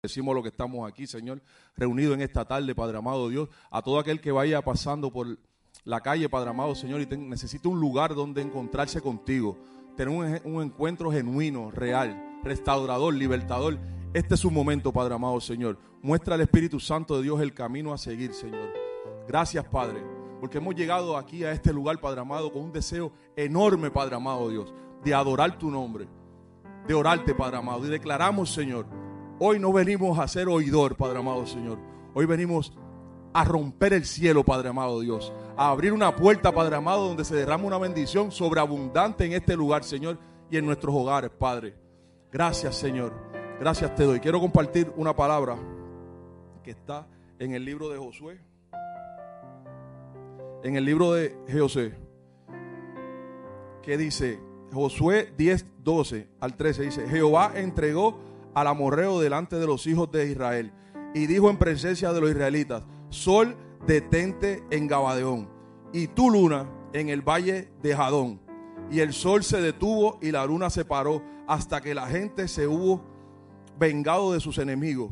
Decimos lo que estamos aquí, Señor, reunidos en esta tarde, Padre amado Dios, a todo aquel que vaya pasando por la calle, Padre amado Señor, y necesita un lugar donde encontrarse contigo, tener un, un, encuentro genuino, real, restaurador, libertador. Este es su momento, Padre amado Señor. Muestra al Espíritu Santo de Dios el camino a seguir, Señor. Gracias, Padre, porque hemos llegado aquí a este lugar, Padre amado, con un deseo enorme, Padre amado Dios, de adorar tu nombre, de orarte, Padre amado, y declaramos, Señor, Hoy no venimos a ser oidor, Padre amado Señor. Hoy venimos a romper el cielo, Padre amado Dios. A abrir una puerta, Padre amado, donde se derrama una bendición sobreabundante en este lugar, Señor, y en nuestros hogares, Padre. Gracias, Señor. Gracias te doy. Quiero compartir una palabra que está en el libro de Josué. En el libro de José. Que dice, Josué 10, 12 al 13, dice, Jehová entregó al amorreo delante de los hijos de Israel. Y dijo en presencia de los israelitas, Sol, detente en Gabadeón, y tu luna en el valle de Jadón. Y el sol se detuvo y la luna se paró hasta que la gente se hubo vengado de sus enemigos.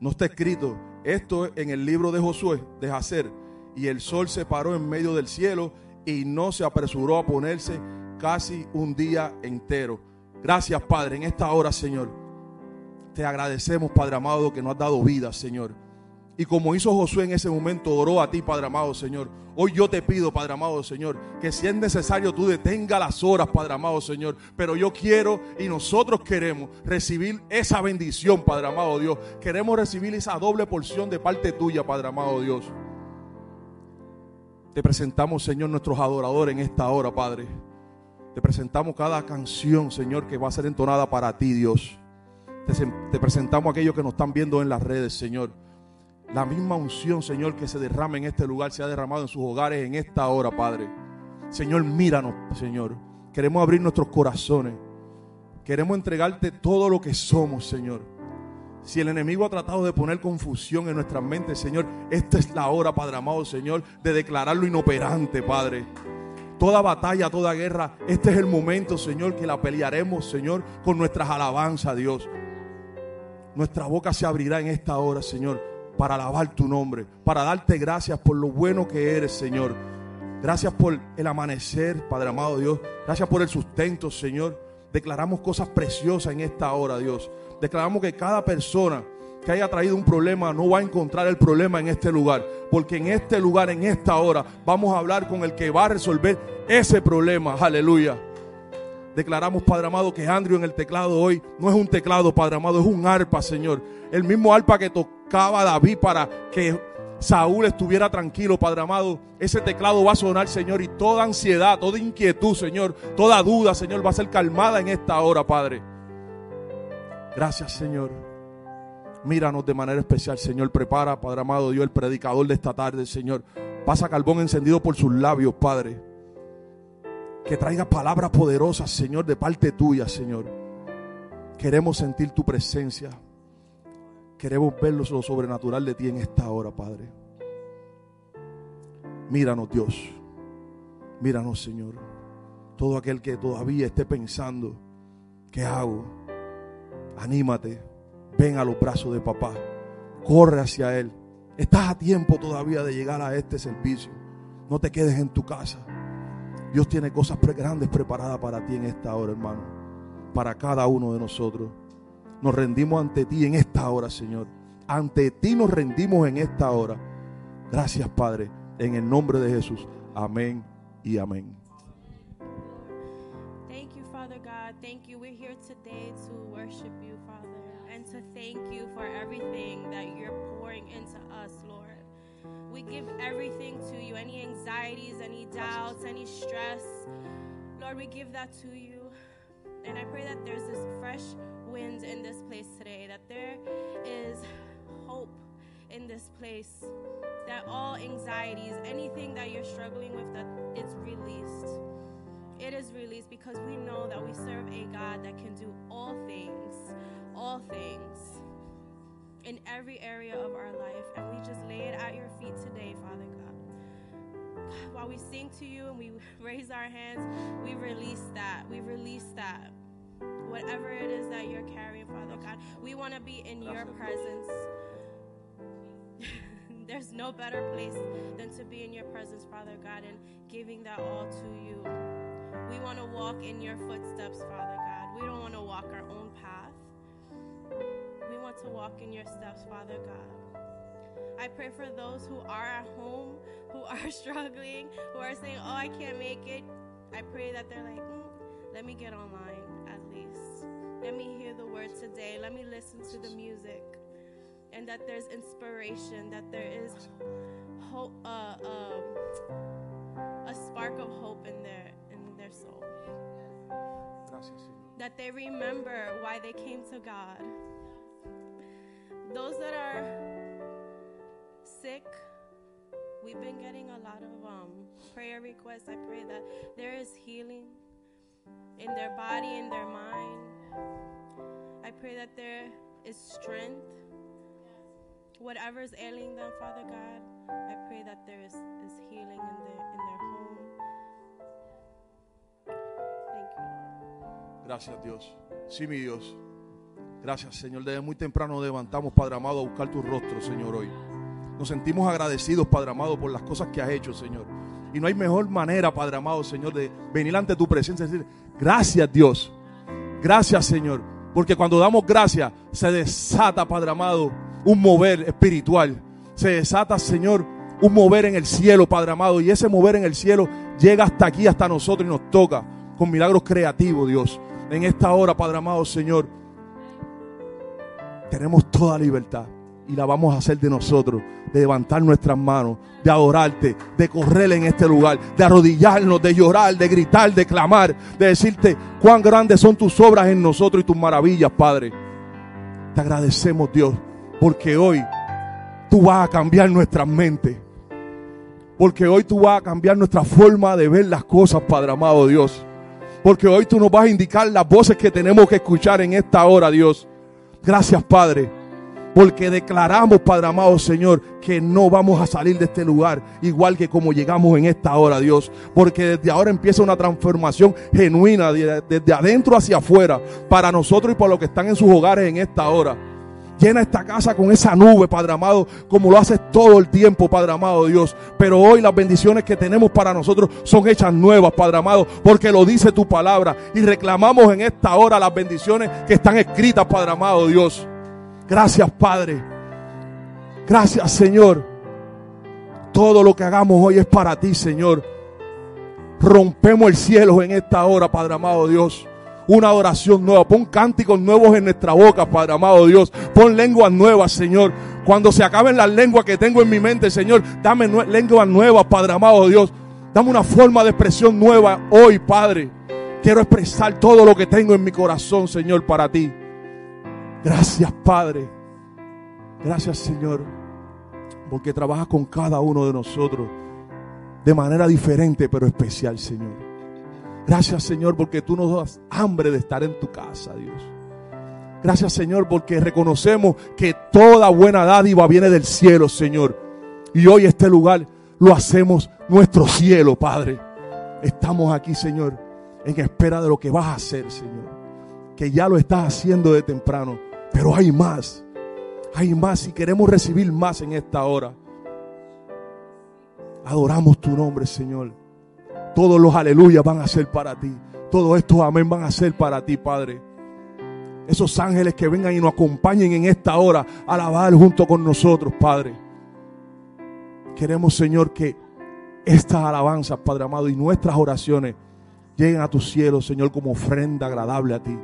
No está escrito esto en el libro de Josué, de Jacer. Y el sol se paró en medio del cielo y no se apresuró a ponerse casi un día entero. Gracias, Padre, en esta hora, Señor. Te agradecemos, Padre amado, que nos has dado vida, Señor. Y como hizo Josué en ese momento, oró a ti, Padre amado, Señor. Hoy yo te pido, Padre amado, Señor, que si es necesario tú detenga las horas, Padre amado, Señor. Pero yo quiero y nosotros queremos recibir esa bendición, Padre amado Dios. Queremos recibir esa doble porción de parte tuya, Padre amado Dios. Te presentamos, Señor, nuestros adoradores en esta hora, Padre. Te presentamos cada canción, Señor, que va a ser entonada para ti, Dios. Te, presentamos a aquellos que nos están viendo en las redes, Señor. La misma unción, Señor, que se derrama en este lugar, se ha derramado en sus hogares en esta hora, Padre. Señor, míranos, Señor. Queremos abrir nuestros corazones. Queremos entregarte todo lo que somos, Señor. Si el enemigo ha tratado de poner confusión en nuestras mentes, Señor, esta es la hora, Padre amado, Señor, de declararlo inoperante, Padre. Toda batalla, toda guerra, este es el momento, Señor, que la pelearemos, Señor, con nuestras alabanzas, Dios. Nuestra boca se abrirá en esta hora, Señor, para alabar tu nombre, para darte gracias por lo bueno que eres, Señor. Gracias por el amanecer, Padre amado Dios. Gracias por el sustento, Señor. Declaramos cosas preciosas en esta hora, Dios. Declaramos que cada persona que haya traído un problema no va a encontrar el problema en este lugar. Porque en este lugar, en esta hora, vamos a hablar con el que va a resolver ese problema. Aleluya. Declaramos, Padre amado, que Andrew en el teclado hoy no es un teclado, Padre amado, es un arpa, Señor. El mismo arpa que tocaba David para que Saúl estuviera tranquilo, Padre amado. Ese teclado va a sonar, Señor, y toda ansiedad, toda inquietud, Señor, toda duda, Señor, va a ser calmada en esta hora, Padre. Gracias, Señor. Míranos de manera especial, Señor. Prepara, Padre amado Dios, el predicador de esta tarde, Señor. Pasa carbón encendido por sus labios, Padre que traiga palabras poderosas, Señor, de parte tuya, Señor. Queremos sentir tu presencia. Queremos ver lo sobrenatural de ti en esta hora, Padre. Míranos, Dios. Míranos, Señor. Todo aquel que todavía esté pensando, ¿qué hago? Anímate. Ven a los brazos de papá. Corre hacia Él. Estás a tiempo todavía de llegar a este servicio. No te quedes en tu casa. Dios tiene cosas grandes preparadas para ti en esta hora, hermano. Para cada uno de nosotros. Nos rendimos ante ti en esta hora, Señor. Ante ti nos rendimos en esta hora. Gracias, Padre. En el nombre de Jesús. Amén y amén. Thank you, Father God. Thank you. We're here today to worship you, Father, and to thank you for everything that you're pouring into us, Lord. We give everything to you any anxieties, any doubts, any stress. Lord, we give that to you. And I pray that there's this fresh wind in this place today, that there is hope in this place, that all anxieties, anything that you're struggling with, that it's released. It is released because we know that we serve a God that can do all things, all things in every area of our life. And we just lay it at your feet today, Father God. While we sing to you and we raise our hands, we release that. We release that. whatever it is that you're carrying, Father God. We want to be in your presence. There's no better place than to be in your presence, Father God, and giving that all to you. We want to walk in your footsteps, Father God. We don't want to walk our own path. We want to walk in your steps, Father God. I pray for those who are at home, who are struggling, who are saying, Oh, I can't make it. I pray that they're like, "Mm, Let me get online at least. Let me hear the word today. Let me listen to the music. And that there's inspiration, that there is hope, uh, um, a spark of hope in their in their soul. Gracias. That they remember why they came to God. Those that are sick, we've been getting a lot of um, prayer requests. I pray that there is healing in their body, in their mind. I pray that there is strength. Whatever is ailing them, Father God, I pray that there is, is healing in their in their home. Gracias, Dios. Sí, mi Dios. Gracias, Señor. Desde muy temprano nos levantamos, Padre amado, a buscar tu rostro, Señor, hoy. Nos sentimos agradecidos, Padre amado, por las cosas que has hecho, Señor. Y no hay mejor manera, Padre amado, Señor, de venir ante tu presencia y decir, gracias, Dios. Gracias, Señor. Porque cuando damos gracias, se desata, Padre amado, un mover espiritual. Se desata, Señor, un mover en el cielo, Padre amado. Y ese mover en el cielo llega hasta aquí, hasta nosotros y nos toca con milagros creativos, Dios. En esta hora, Padre amado, Señor, tenemos toda libertad y la vamos a hacer de nosotros, de levantar nuestras manos, de adorarte, de correr en este lugar, de arrodillarnos, de llorar, de gritar, de clamar, de decirte cuán grandes son tus obras en nosotros y tus maravillas, Padre. Te agradecemos, Dios, porque hoy tú vas a cambiar nuestras mentes. Porque hoy tú vas a cambiar nuestra forma de ver las cosas, Padre amado Dios. Porque hoy tú nos vas a indicar las voces que tenemos que escuchar en esta hora, Dios. Gracias, Padre. Porque declaramos, Padre amado Señor, que no vamos a salir de este lugar igual que como llegamos en esta hora, Dios. Porque desde ahora empieza una transformación genuina de- desde adentro hacia afuera para nosotros y para los que están en sus hogares en esta hora. Llena esta casa con esa nube, Padre amado, como lo haces todo el tiempo, Padre amado Dios. Pero hoy las bendiciones que tenemos para nosotros son hechas nuevas, Padre amado, porque lo dice tu palabra. Y reclamamos en esta hora las bendiciones que están escritas, Padre amado Dios. Gracias, Padre. Gracias, Señor. Todo lo que hagamos hoy es para ti, Señor. Rompemos el cielo en esta hora, Padre amado Dios. Una oración nueva. Pon cánticos nuevos en nuestra boca, Padre amado Dios. Pon lenguas nuevas, Señor. Cuando se acaben las lenguas que tengo en mi mente, Señor, dame nue- lenguas nuevas, Padre amado Dios. Dame una forma de expresión nueva hoy, Padre. Quiero expresar todo lo que tengo en mi corazón, Señor, para ti. Gracias, Padre. Gracias, Señor, porque trabajas con cada uno de nosotros de manera diferente, pero especial, Señor. Gracias, Señor, porque tú nos das hambre de estar en tu casa, Dios. Gracias, Señor, porque reconocemos que toda buena dádiva viene del cielo, Señor. Y hoy este lugar lo hacemos nuestro cielo, Padre. Estamos aquí, Señor, en espera de lo que vas a hacer, Señor. Que ya lo estás haciendo de temprano. Pero hay más. Hay más y queremos recibir más en esta hora. Adoramos tu nombre, Señor. Todos los aleluyas van a ser para ti. Todos estos amén van a ser para ti, Padre. Esos ángeles que vengan y nos acompañen en esta hora alabar junto con nosotros, Padre. Queremos, Señor, que estas alabanzas, Padre amado, y nuestras oraciones lleguen a tu cielo, Señor, como ofrenda agradable a ti.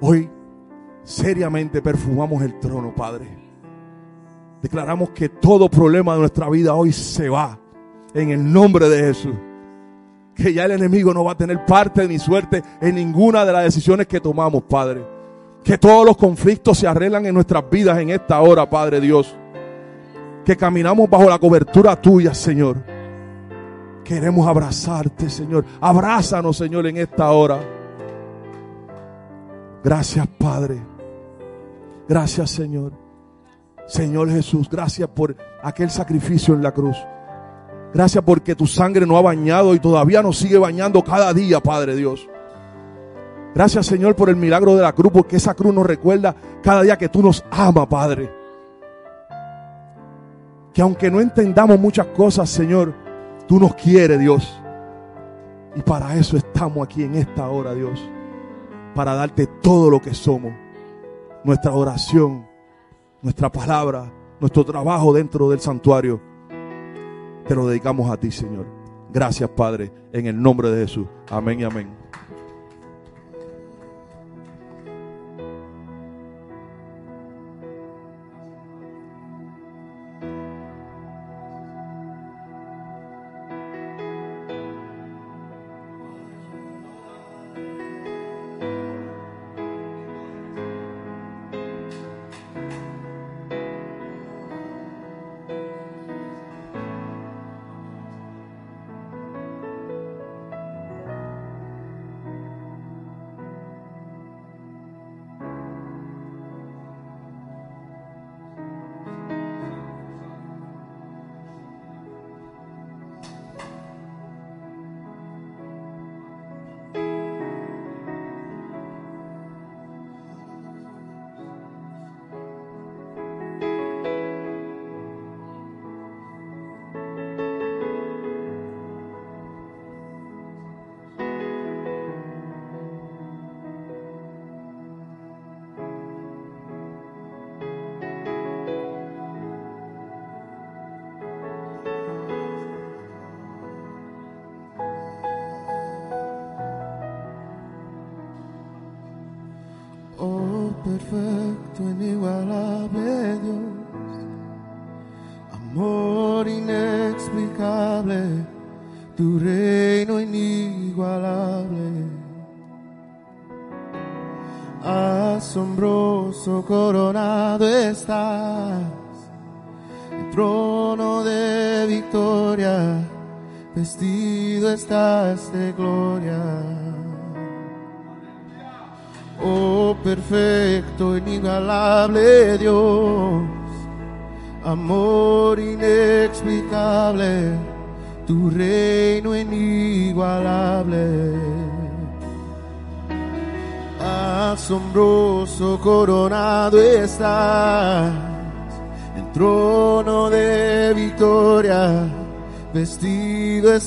Hoy seriamente perfumamos el trono, Padre. Declaramos que todo problema de nuestra vida hoy se va en el nombre de Jesús. Que ya el enemigo no va a tener parte ni suerte en ninguna de las decisiones que tomamos, Padre. Que todos los conflictos se arreglan en nuestras vidas en esta hora, Padre Dios. Que caminamos bajo la cobertura tuya, Señor. Queremos abrazarte, Señor. Abrázanos, Señor, en esta hora. Gracias, Padre. Gracias, Señor. Señor Jesús, gracias por aquel sacrificio en la cruz. Gracias porque tu sangre nos ha bañado y todavía nos sigue bañando cada día, Padre Dios. Gracias Señor por el milagro de la cruz, porque esa cruz nos recuerda cada día que tú nos amas, Padre. Que aunque no entendamos muchas cosas, Señor, tú nos quieres, Dios. Y para eso estamos aquí en esta hora, Dios. Para darte todo lo que somos. Nuestra oración, nuestra palabra, nuestro trabajo dentro del santuario. Te lo dedicamos a ti, Señor. Gracias, Padre, en el nombre de Jesús. Amén y amén.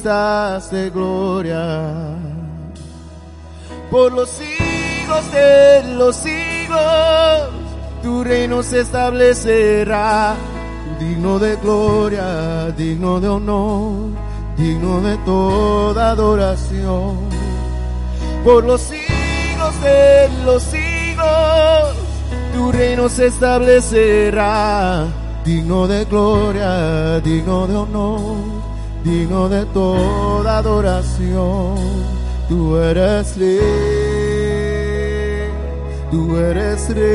De gloria. Por los siglos de los siglos, tu reino se establecerá, digno de gloria, digno de honor, digno de toda adoración. Por los siglos de los siglos, tu reino se establecerá, digno de gloria, digno de honor, digno de toda adoración. Tú eres rey tú eres rey,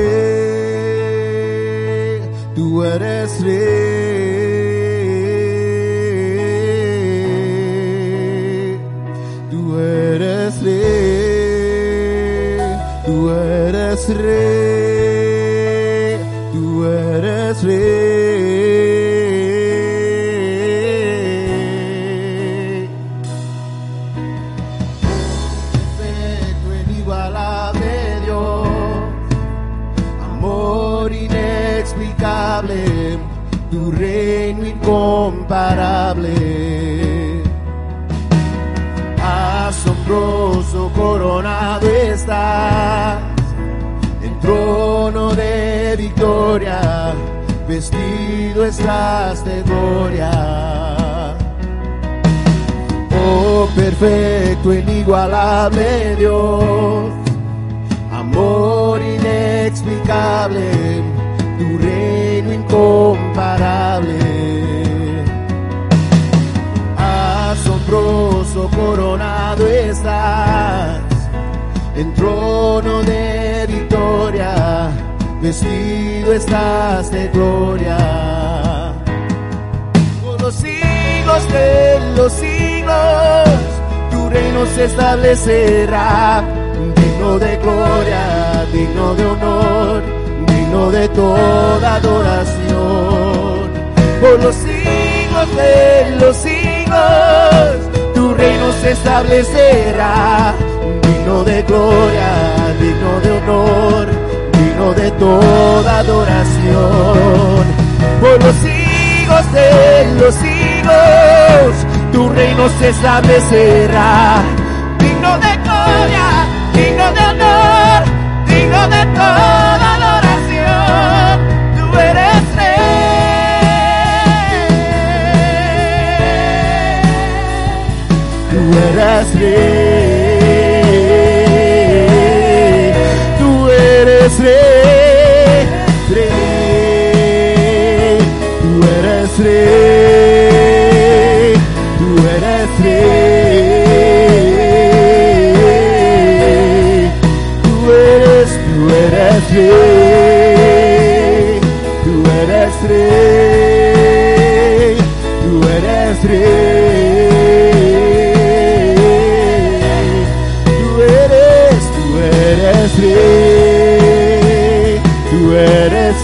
tú eres rey, tú eres rey, tú eres rey, tú eres rey. Incomparable. Asombroso coronado estás, en trono de victoria, vestido estás de gloria. Oh perfecto, inigualable Dios, amor inexplicable, tu reino incomparable. Coronado estás, en trono de victoria, vestido estás de gloria. Por los siglos de los siglos, tu reino se establecerá, digno de gloria, digno de honor, digno de toda adoración. Por los siglos de los siglos, se establecerá, digno de gloria, digno de honor, digno de toda adoración. Por los siglos de los siglos, tu reino se establecerá, digno de gloria, digno de honor, digno de toda tú eres rey, tú eres rey, rey, tú eres rey, tú eres rey, tú eres, tú eres rey, tú eres rey, tú eres rey,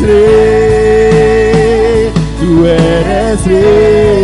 rey, tú eres.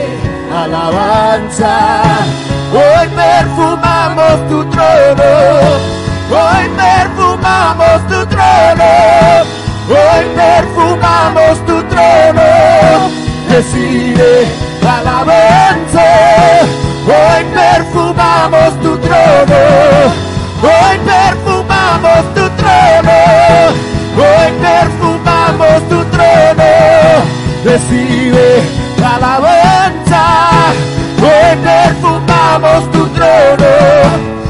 alabanza. Hoy perfumamos tu trono, hoy perfumamos tu trono, hoy perfumamos tu trono, recibe alabanza. Hoy perfumamos tu trono, hoy perfumamos tu trono, hoy perfumamos tu trono, recibe alabanza. Perfumamos tu trono,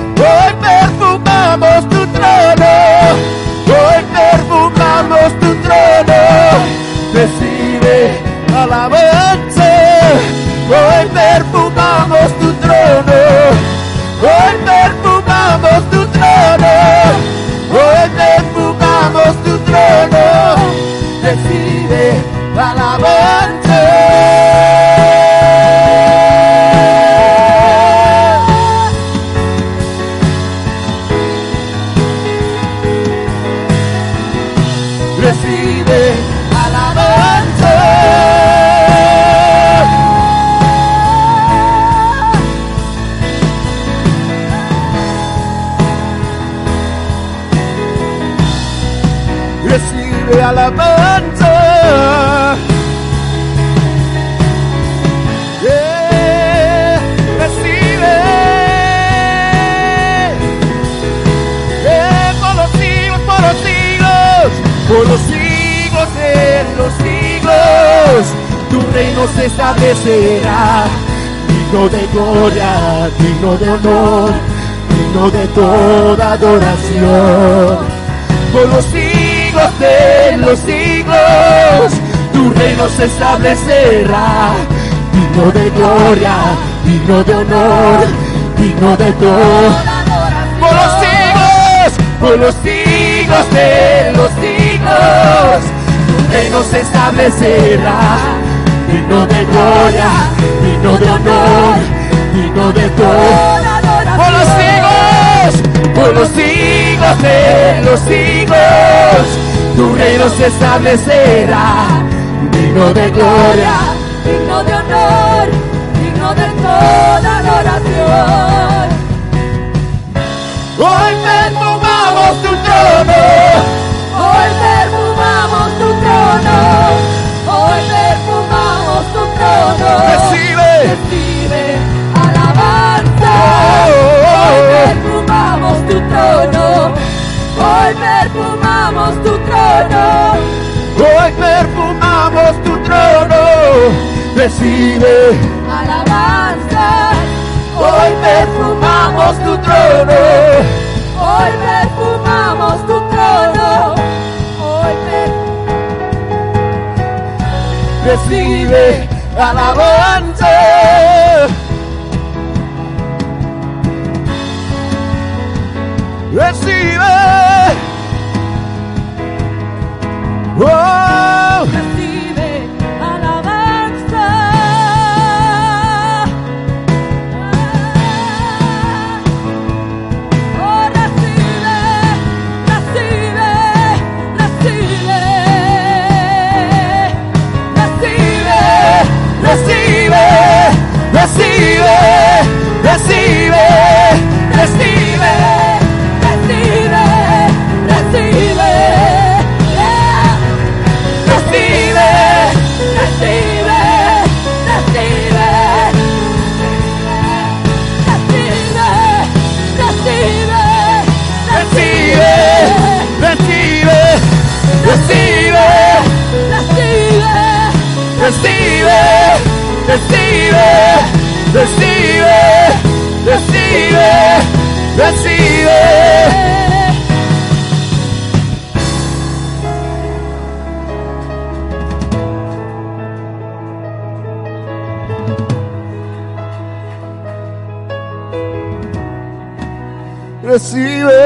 se establecerá, digno de gloria, digno de honor, digno de toda adoración. Por los siglos de los siglos, tu reino se establecerá, digno de gloria, digno de honor, digno de toda por los siglos por los siglos de los siglos. Tu reino se establecerá, digno de gloria, digno de honor, digno de toda adoración. Por los siglos, por los siglos de los siglos, tu reino se establecerá, digno de gloria, digno de honor, digno de toda adoración. Hoy perfumamos tu trono, Hoy perfumamos tu trono, recibe. Recibe alabanza. Hoy perfumamos tu trono, hoy perfumamos tu trono. Hoy perfumamos tu trono, recibe. Alabanza. Hoy perfumamos tu trono, Hoy perfumamos tu trono. Hoy perfumamos recibe alabanza. Recibe. Oh, recibe, recibe, recibe. recibe, recibe. Recibe, Recibe, recibe, recibe, recibe, recibe, recibe, recibe, recibe, recibe, recibe, recibe, recibe. Recibe.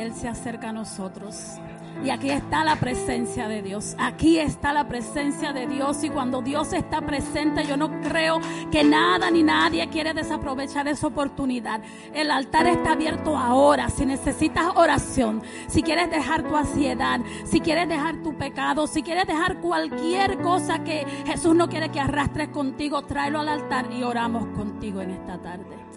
Él se acerca a nosotros. Y aquí está la presencia de Dios. Aquí está la presencia de Dios. Y cuando Dios está presente, yo no creo que nada ni nadie quiere desaprovechar esa oportunidad. El altar está abierto ahora. Si necesitas oración, si quieres dejar tu ansiedad, si quieres dejar tu pecado, si quieres dejar cualquier cosa que Jesús no quiere que arrastres contigo, tráelo al altar y oramos contigo en esta tarde.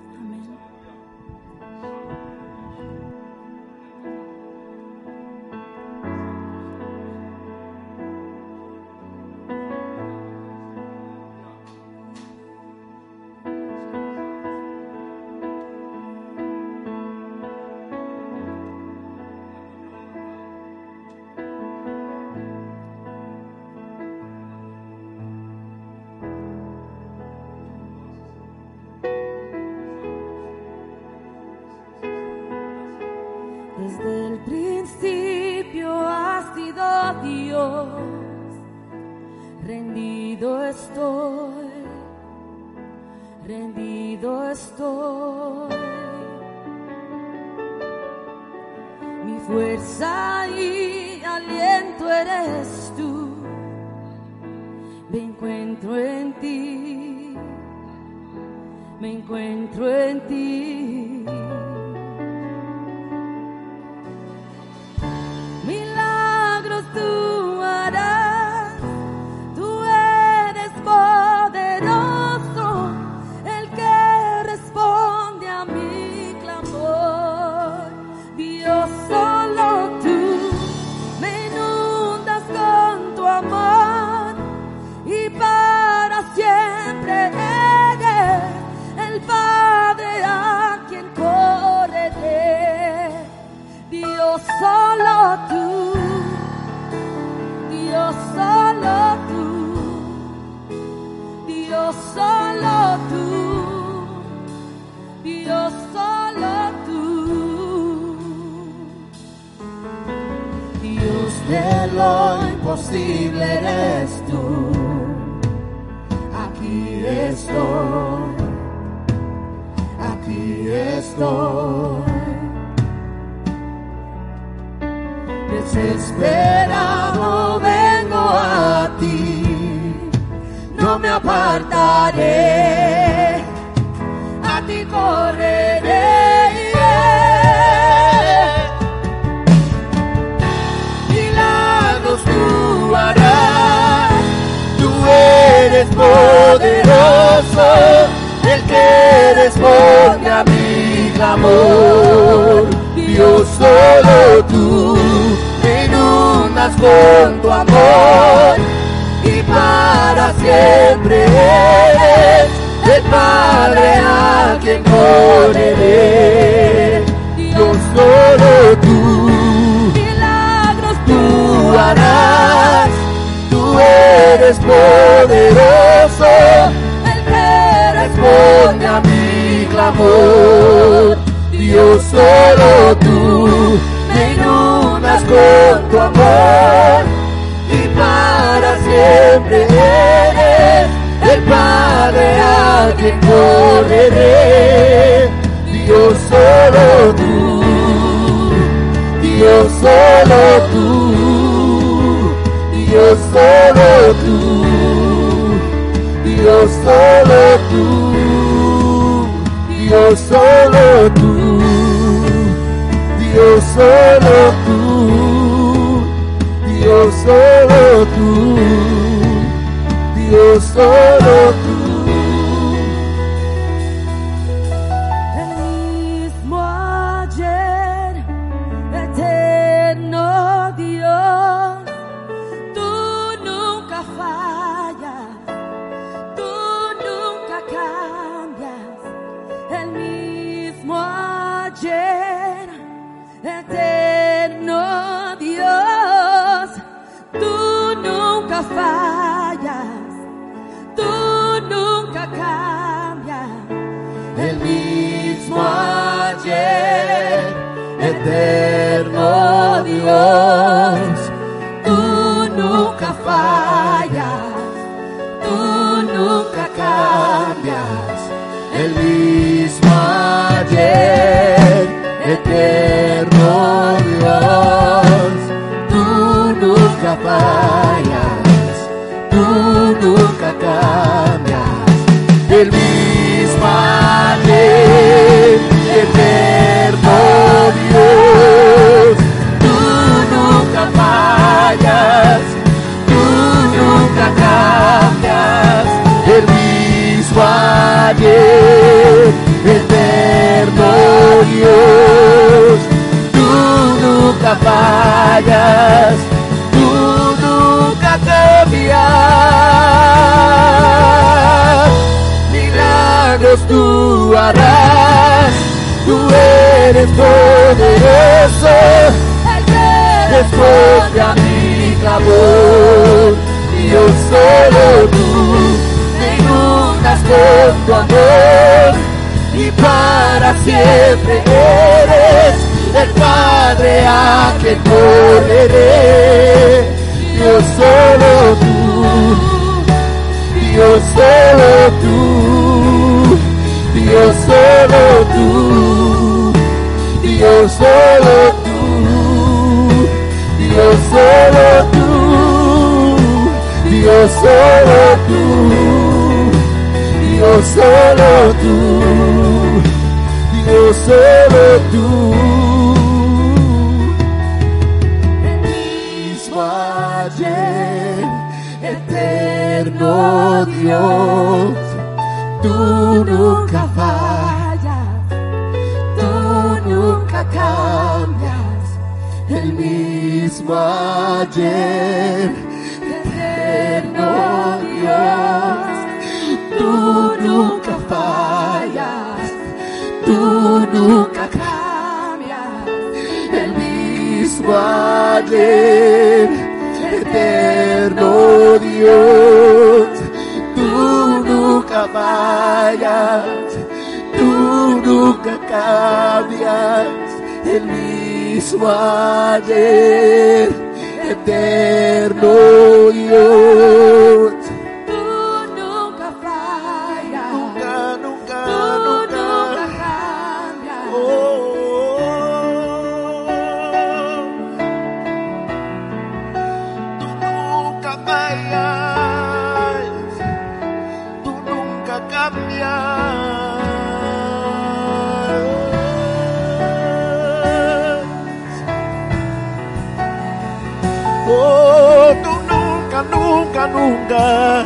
haya nunca.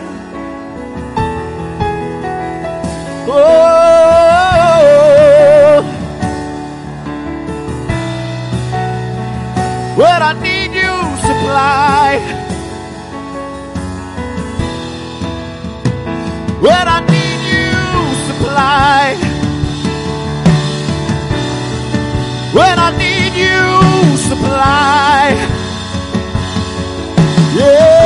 Oh, where I need you supply. Where I need you supply. When I need you supply. Yeah.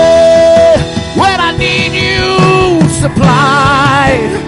supplied.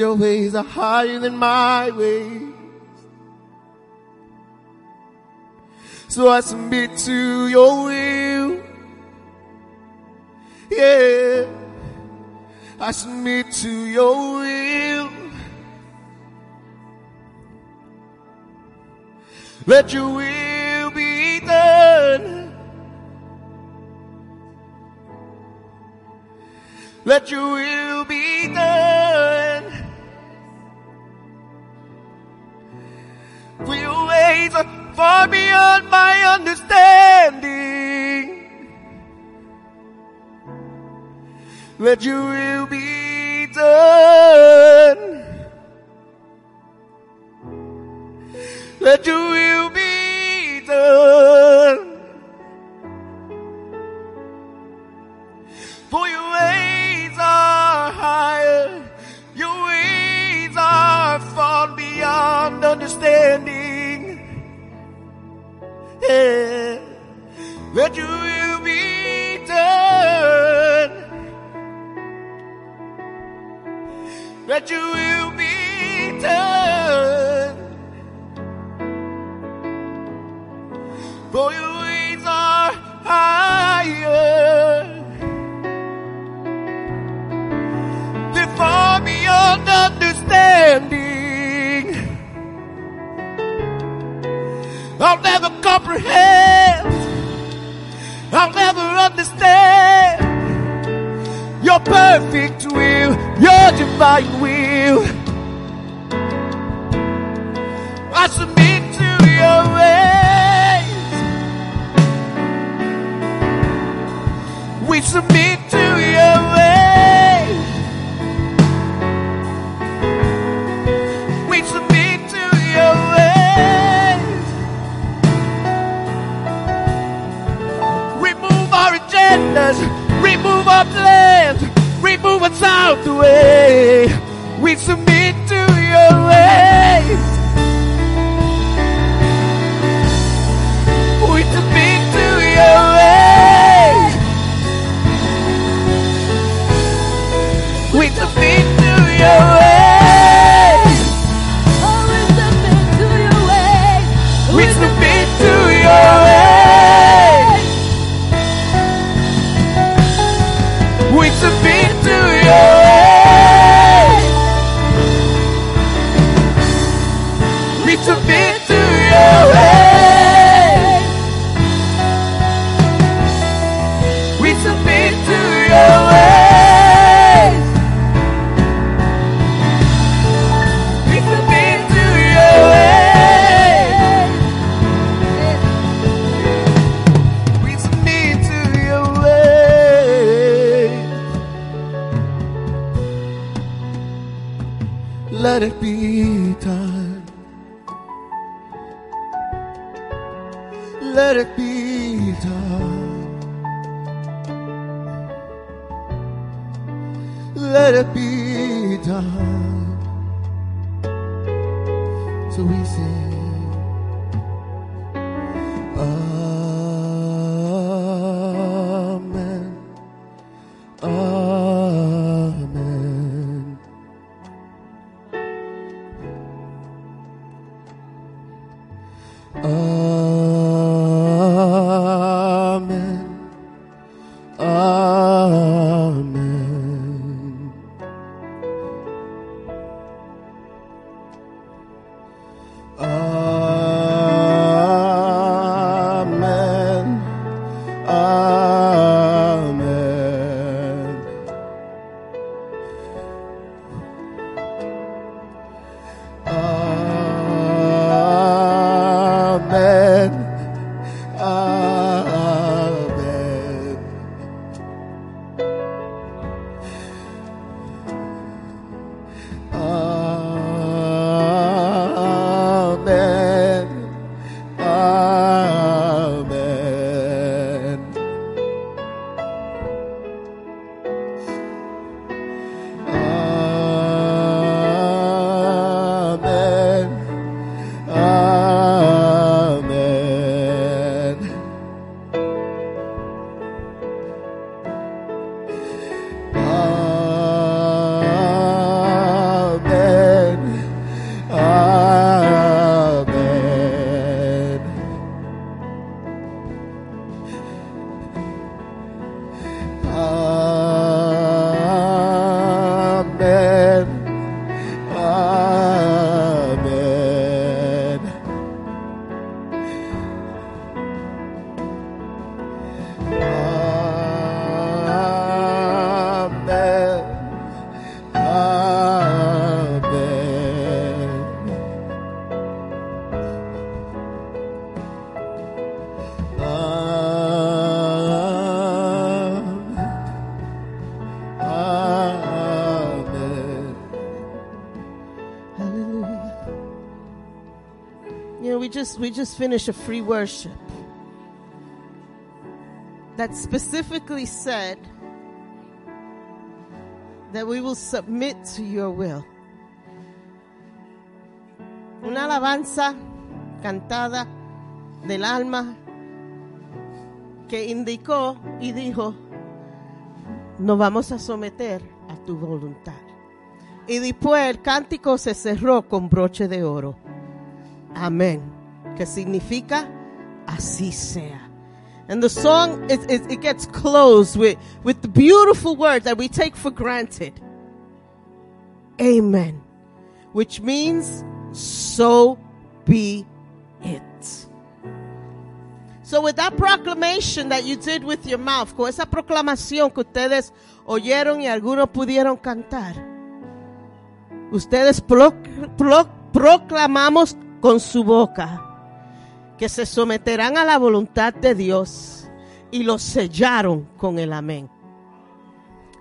Your ways are higher than my ways. So I submit to your will. Yeah. I submit to your will. Let your will be done. Let your will be done. Your ways far beyond my understanding. Let your will be done. Let your will be done. Understanding. Yeah. Let your will be done. Let your will be done. For your ways are higher. They're far beyond understanding. I'll never comprehend. I'll never understand your perfect will, your divine will. I submit to your ways. We submit to your ways. Agendas, remove our plans, remove us out the way. We submit to your ways. We submit to your ways. We submit to your ways. We just finished a free worship that specifically said that we will submit to your will. Una alabanza cantada del alma que indicó y dijo, nos vamos a someter a tu voluntad. Y después el cántico se cerró con broche de oro. Amén. Que significa así sea. And the song, it, it, it gets closed with, with the beautiful word that we take for granted. Amen. Which means, so be it. So with that proclamation that you did with your mouth, con esa proclamación que ustedes oyeron y algunos pudieron cantar, ustedes pro- pro- proclamamos con su boca que se someterán a la voluntad de Dios y lo sellaron con el amén.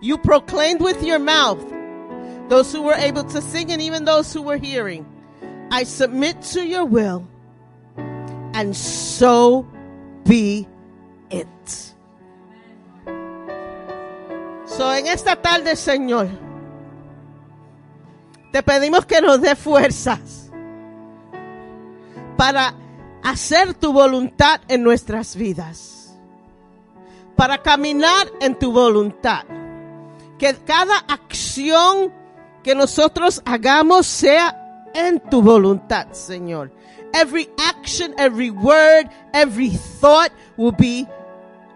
You proclaimed with your mouth, those who were able to sing and even those who were hearing, I submit to your will, and so be it. So en esta tarde, Señor, te pedimos que nos dé fuerzas para hacer tu voluntad en nuestras vidas, para caminar en tu voluntad. Que cada acción que nosotros hagamos sea en tu voluntad, Señor. Every action, every word, every thought will be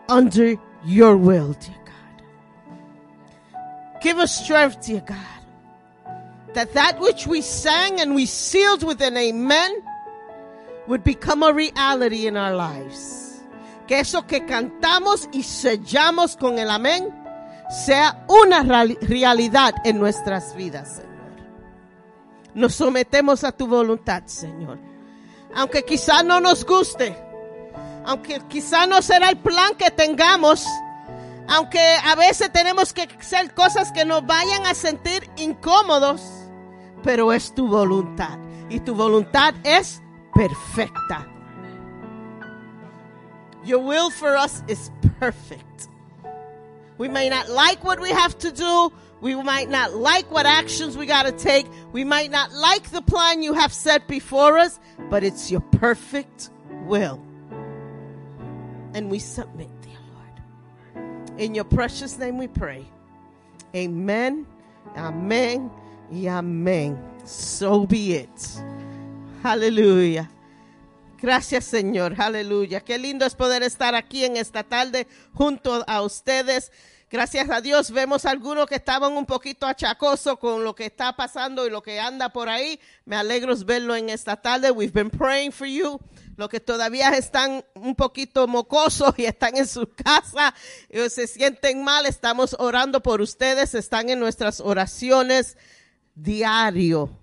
under your will, dear God. Give us strength, dear God, that that which we sang and we sealed with an amen would become a reality in our lives. Que eso que cantamos y sellamos con el amén sea una reali- realidad en nuestras vidas, Señor. Nos sometemos a tu voluntad, Señor. Aunque quizá no nos guste, aunque quizá no será el plan que tengamos, aunque a veces tenemos que hacer cosas que nos vayan a sentir incómodos, pero es tu voluntad y tu voluntad es perfecta. Your will for us is perfect. We may not like what we have to do. We might not like what actions we got to take. We might not like the plan you have set before us, but it's your perfect will. And we submit, dear Lord. In your precious name we pray. Amen, amen, amen. So be it. Aleluya. Gracias Señor, aleluya. Qué lindo es poder estar aquí en esta tarde junto a ustedes. Gracias a Dios vemos algunos que estaban un poquito achacosos con lo que está pasando y lo que anda por ahí. Me alegro verlo en esta tarde. We've been praying for you. Los que todavía están un poquito mocosos y están en su casa y se sienten mal, estamos orando por ustedes. Están en nuestras oraciones diario.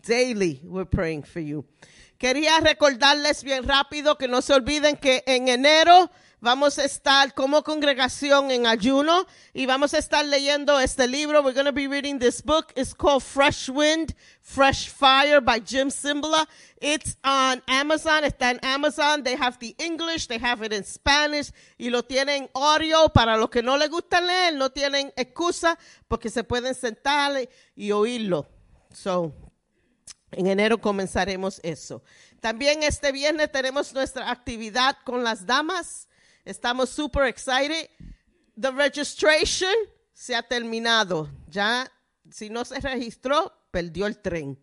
Daily, we're praying for you. Quería recordarles bien rápido que no se olviden que en enero vamos a estar como congregación en ayuno y vamos a estar leyendo este libro. We're going to be reading this book. It's called Fresh Wind, Fresh Fire by Jim Simba. It's on Amazon. Está en Amazon. They have the English, they have it in Spanish y lo tienen audio para los que no les gusta leer, no tienen excusa porque se pueden sentar y oírlo. So, en enero comenzaremos eso. También este viernes tenemos nuestra actividad con las damas. Estamos super excited. The registration se ha terminado. Ya, si no se registró, perdió el tren.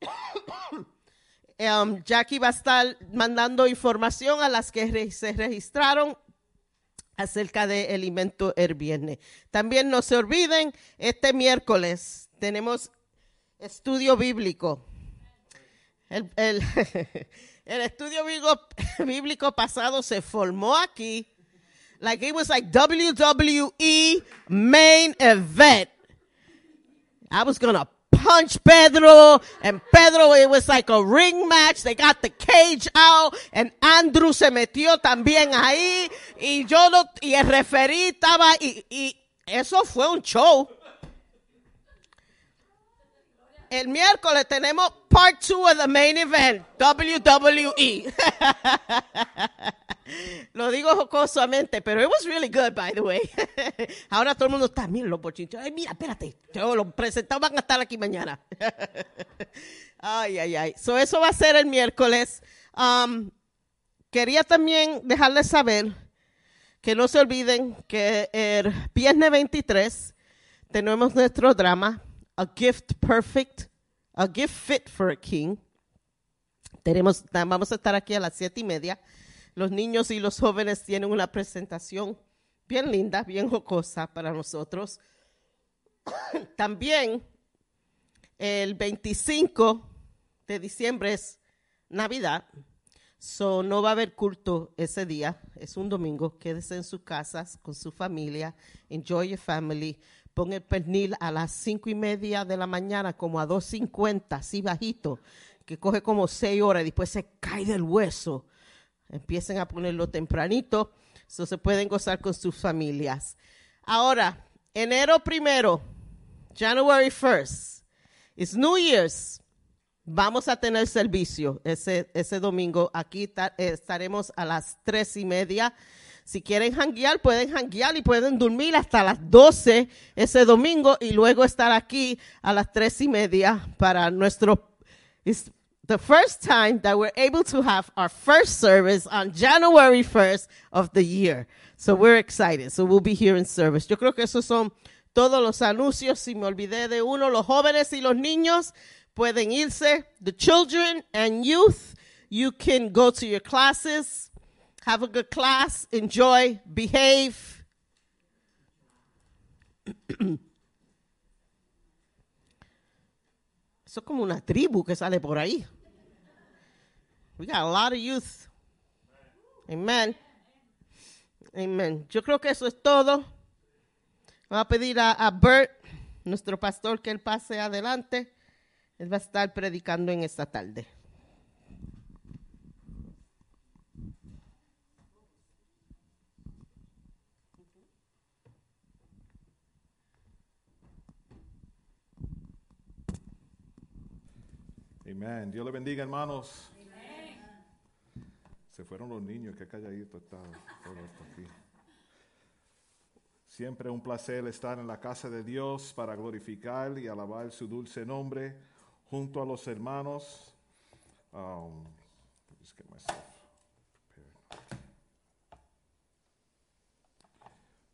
Um, Jackie va a estar mandando información a las que se registraron acerca del alimento el viernes. También no se olviden, este miércoles tenemos estudio bíblico. El, el- el estudio bíblico, pasado se formó aquí. Like it was like WWE main event. I was gonna punch Pedro, and Pedro, it was like a ring match. They got the cage out, and Andrew se metió también ahí, y yo no, y el referí estaba, y, y eso fue un show. El miércoles tenemos part two of the main event, WWE. Lo digo jocosamente, pero it was really good, by the way. Ahora todo el mundo está, mira los bochinchos. Ay, mira, espérate, yo los presentados van a estar aquí mañana. ay, ay, ay. So, eso va a ser el miércoles. Um, quería también dejarles saber que no se olviden que el viernes 23 tenemos nuestro drama, A Gift Perfect, A Gift Fit for a King. Tenemos, vamos a estar aquí a las siete y media. Los niños y los jóvenes tienen una presentación bien linda, bien jocosa para nosotros. También el 25 de diciembre es Navidad. So, no va a haber culto ese día, es un domingo. Quédese en sus casas con su familia. Enjoy your family. Pon el pernil a las cinco y media de la mañana, como a 2.50, así bajito, que coge como seis horas y después se cae del hueso. Empiecen a ponerlo tempranito, so se pueden gozar con sus familias. Ahora, enero primero, January 1st, it's New Year's. Vamos a tener servicio ese, ese domingo. Aquí ta- estaremos a las tres y media. Si quieren janguear, pueden janguear y pueden dormir hasta las 12 ese domingo y luego estar aquí a las tres y media para nuestro. It's the first time that we're able to have our first service on January 1st of the year. So we're excited. So we'll be here in service. Yo creo que esos son todos los anuncios. Si me olvidé de uno, los jóvenes y los niños pueden irse. The children and youth, you can go to your classes, have a good class, enjoy, behave. Eso es como una tribu que sale por ahí. We got a lot of youth. Amen. Amen. Yo creo que eso es todo. Vamos a pedir a, a Bert, nuestro pastor, que él pase adelante. Él va a estar predicando en esta tarde. Amén. Dios le bendiga, hermanos. Se fueron los niños, qué calladito está todo esto aquí. Siempre un placer estar en la casa de Dios para glorificar y alabar su dulce nombre junto a los hermanos. Um, just get myself prepared.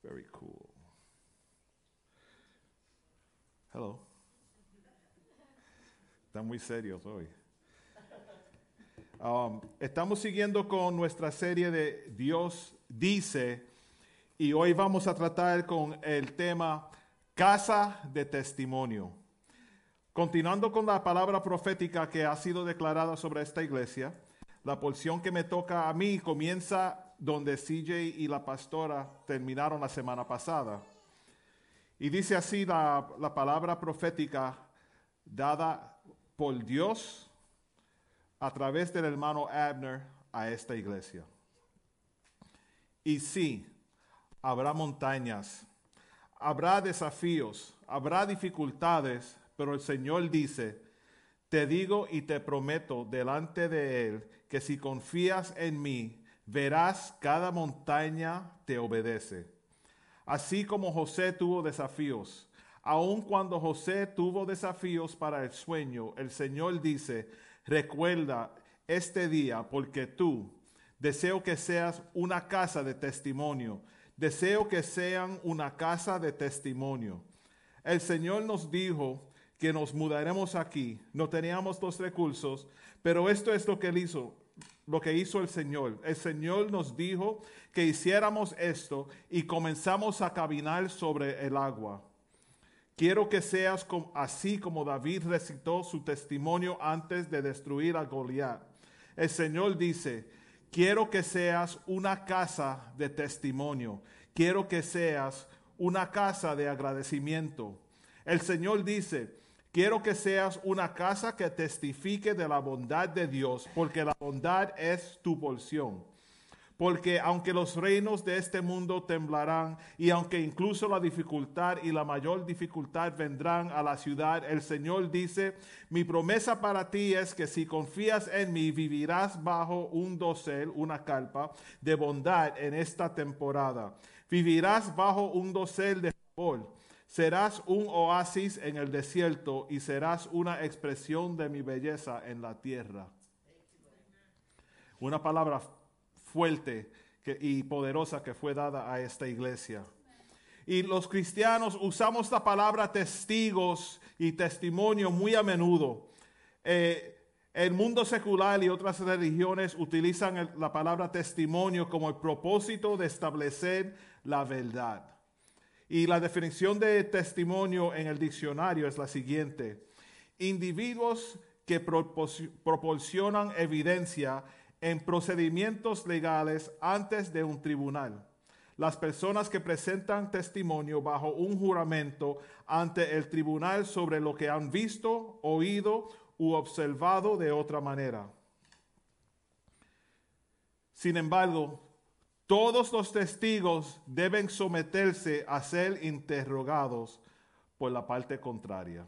Very cool. Hello. Están muy serios hoy. Um, estamos siguiendo con nuestra serie de Dios dice y hoy vamos a tratar con el tema casa de testimonio. Continuando con la palabra profética que ha sido declarada sobre esta iglesia, la porción que me toca a mí comienza donde CJ y la pastora terminaron la semana pasada. Y dice así la, la palabra profética dada por Dios a través del hermano Abner a esta iglesia. Y sí, habrá montañas, habrá desafíos, habrá dificultades, pero el Señor dice, te digo y te prometo delante de Él que si confías en mí, verás cada montaña te obedece. Así como José tuvo desafíos, aun cuando José tuvo desafíos para el sueño, el Señor dice, recuerda este día porque tú deseo que seas una casa de testimonio, deseo que sean una casa de testimonio. El Señor nos dijo que nos mudaremos aquí, no teníamos los recursos, pero esto es lo que él hizo, lo que hizo el Señor. El Señor nos dijo que hiciéramos esto y comenzamos a caminar sobre el agua. Quiero que seas así como David recitó su testimonio antes de destruir a Goliat. El Señor dice, quiero que seas una casa de testimonio. Quiero que seas una casa de agradecimiento. El Señor dice, quiero que seas una casa que testifique de la bondad de Dios, porque la bondad es tu porción. Porque aunque los reinos de este mundo temblarán y aunque incluso la dificultad y la mayor dificultad vendrán a la ciudad, el Señor dice, mi promesa para ti es que si confías en mí, vivirás bajo un dosel, una carpa de bondad en esta temporada. Vivirás bajo un dosel de favor. Serás un oasis en el desierto y serás una expresión de mi belleza en la tierra. Una palabra fuerte y poderosa que fue dada a esta iglesia. Y los cristianos usamos la palabra testigos y testimonio muy a menudo. Eh, el mundo secular y otras religiones utilizan la palabra testimonio como el propósito de establecer la verdad. Y la definición de testimonio en el diccionario es la siguiente. Individuos que proporcionan evidencia en procedimientos legales antes de un tribunal. Las personas que presentan testimonio bajo un juramento ante el tribunal sobre lo que han visto, oído u observado de otra manera. Sin embargo, todos los testigos deben someterse a ser interrogados por la parte contraria.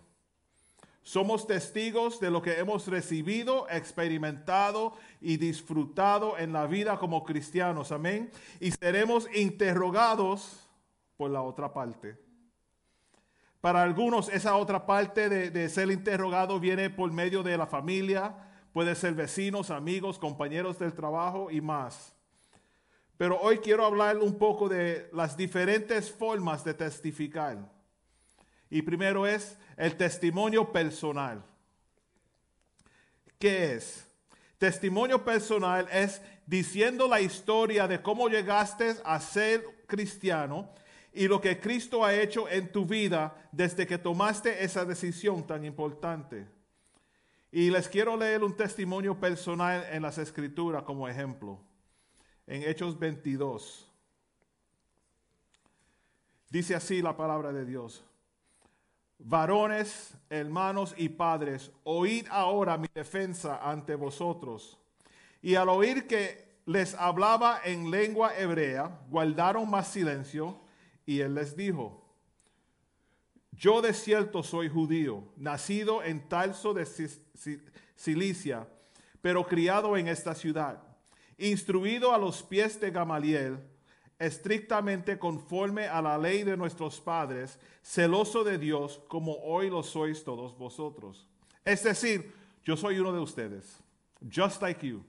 Somos testigos de lo que hemos recibido, experimentado y disfrutado en la vida como cristianos. Amén. Y seremos interrogados por la otra parte. Para algunos esa otra parte de, de ser interrogado viene por medio de la familia, puede ser vecinos, amigos, compañeros del trabajo y más. Pero hoy quiero hablar un poco de las diferentes formas de testificar. Y primero es el testimonio personal. ¿Qué es? Testimonio personal es diciendo la historia de cómo llegaste a ser cristiano y lo que Cristo ha hecho en tu vida desde que tomaste esa decisión tan importante. Y les quiero leer un testimonio personal en las escrituras como ejemplo. En Hechos 22. Dice así la palabra de Dios. Varones, hermanos y padres, oíd ahora mi defensa ante vosotros. Y al oír que les hablaba en lengua hebrea, guardaron más silencio, y él les dijo, yo de cierto soy judío, nacido en Tarso de Cilicia, pero criado en esta ciudad, instruido a los pies de Gamaliel, estrictamente conforme a la ley de nuestros padres, celoso de Dios como hoy lo sois todos vosotros. Es decir, yo soy uno de ustedes, just like you.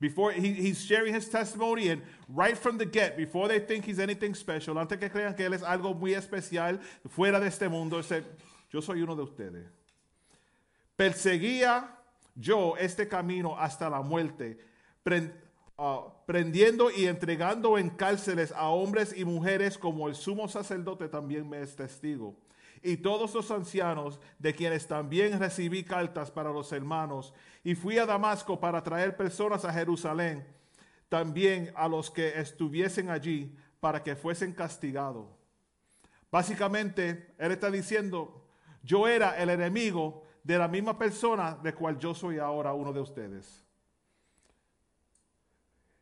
Before he- he's sharing his testimony and right from the get, before they think he's anything special, antes que crean que él es algo muy especial fuera de este mundo, dice, yo soy uno de ustedes. Perseguía yo este camino hasta la muerte, ah, prendiendo y entregando en cárceles a hombres y mujeres como el sumo sacerdote también me es testigo. Y todos los ancianos de quienes también recibí cartas para los hermanos, y fui a Damasco para traer personas a Jerusalén, también a los que estuviesen allí, para que fuesen castigados. Básicamente, él está diciendo, yo era el enemigo de la misma persona de cual yo soy ahora uno de ustedes.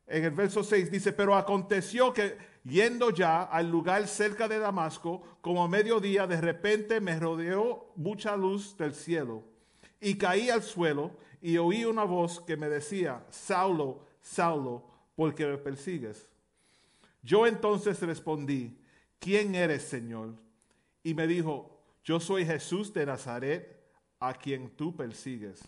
En el verso 6 dice, pero aconteció que yendo ya al lugar cerca de Damasco, como a mediodía, de repente me rodeó mucha luz del cielo y caí al suelo y oí una voz que me decía, Saulo, Saulo, ¿por qué me persigues? Yo entonces respondí, ¿quién eres, Señor? Y me dijo, yo soy Jesús de Nazaret, a quien tú persigues.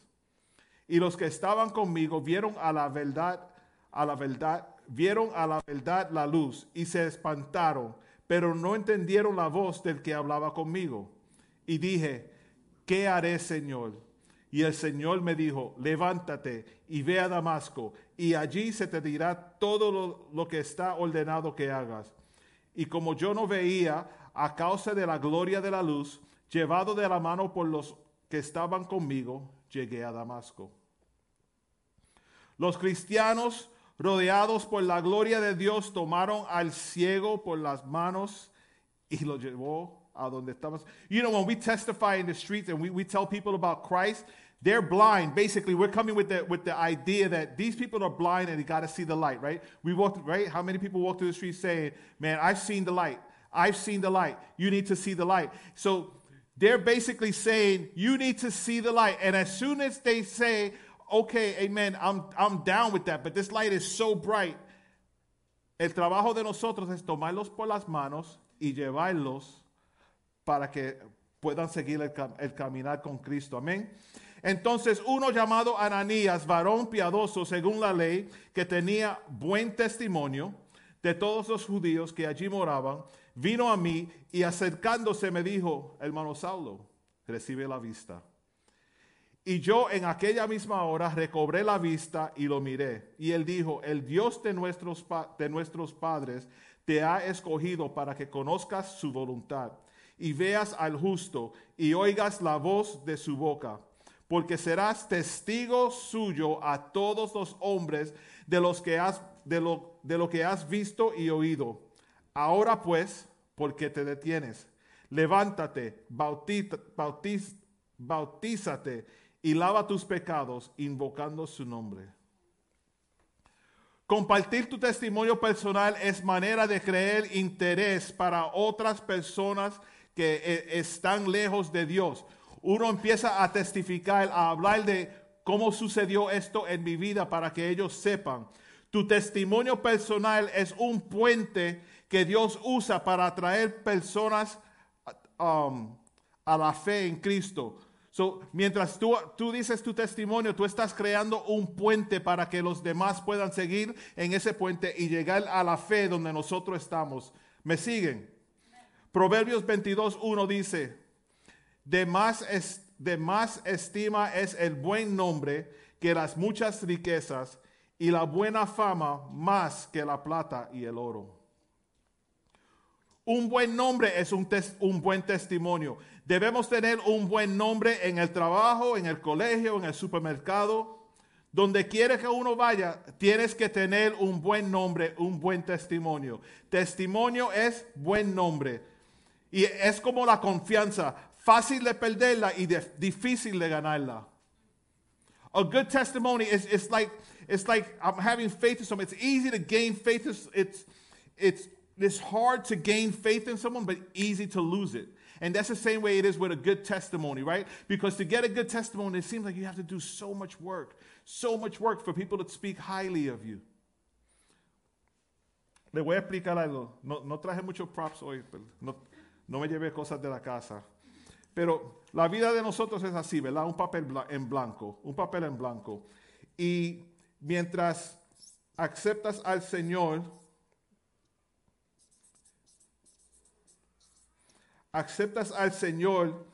Y los que estaban conmigo vieron a la verdad, a la verdad, vieron a la verdad la luz y se espantaron, pero no entendieron la voz del que hablaba conmigo. Y dije, ¿qué haré, Señor? Y el Señor me dijo, levántate y ve a Damasco, y allí se te dirá todo lo, lo que está ordenado que hagas. Y como yo no veía a causa de la gloria de la luz, llevado de la mano por los que estaban conmigo, llegué a Damasco. Los cristianos rodeados por la gloria de Dios tomaron al ciego por las manos y lo llevó a donde estamos. You know, when we testify in the streets and we, we tell people about Christ, They're blind. Basically, we're coming with the with the idea that these people are blind and they got to see the light, right? We walk right. How many people walk through the street saying, "Man, I've seen the light. I've seen the light. You need to see the light." So they're basically saying, "You need to see the light." And as soon as they say, "Okay, Amen," I'm I'm down with that. But this light is so bright. El trabajo de nosotros es tomarlos por las manos y llevarlos para que puedan seguir el, el caminar con Cristo. Amén. Entonces uno llamado Ananías, varón piadoso según la ley, que tenía buen testimonio de todos los judíos que allí moraban, vino a mí y acercándose me dijo, hermano Saulo, recibe la vista. Y yo en aquella misma hora recobré la vista y lo miré. Y él dijo, el Dios de nuestros, de nuestros padres te ha escogido para que conozcas su voluntad y veas al justo y oigas la voz de su boca. Porque serás testigo suyo a todos los hombres de, los que has, de, lo, de lo que has visto y oído. Ahora pues, porque te detienes? Levántate, bautiza- bautiz- bautízate y lava tus pecados invocando su nombre. Compartir tu testimonio personal es manera de creer interés para otras personas que eh, están lejos de Dios. Uno empieza a testificar, a hablar de cómo sucedió esto en mi vida para que ellos sepan. Tu testimonio personal es un puente que Dios usa para atraer personas um, a la fe en Cristo. So, mientras tú, tú dices tu testimonio, tú estás creando un puente para que los demás puedan seguir en ese puente y llegar a la fe donde nosotros estamos. ¿Me siguen? Proverbios 22.1 dice, de más, es, de más estima es el buen nombre que las muchas riquezas y la buena fama más que la plata y el oro. Un buen nombre es un, tes- un buen testimonio. Debemos tener un buen nombre en el trabajo, en el colegio, en el supermercado. Donde quiera que uno vaya, tienes que tener un buen nombre, un buen testimonio. Testimonio es buen nombre. Y es como la confianza, fácil de perderla y difícil de ganarla. A good testimony is it's like it's like I'm having faith in someone. It's easy to gain faith. It's it's it's hard to gain faith in someone, but easy to lose it. And that's the same way it is with a good testimony, right? Because to get a good testimony, it seems like you have to do so much work, so much work for people to speak highly of you. Le voy a explicar algo. No, no traje muchos props hoy, no, no me llevé cosas de la casa. Pero la vida de nosotros es así, ¿verdad? Un papel en blanco, un papel en blanco. Y mientras aceptas al Señor, aceptas al Señor,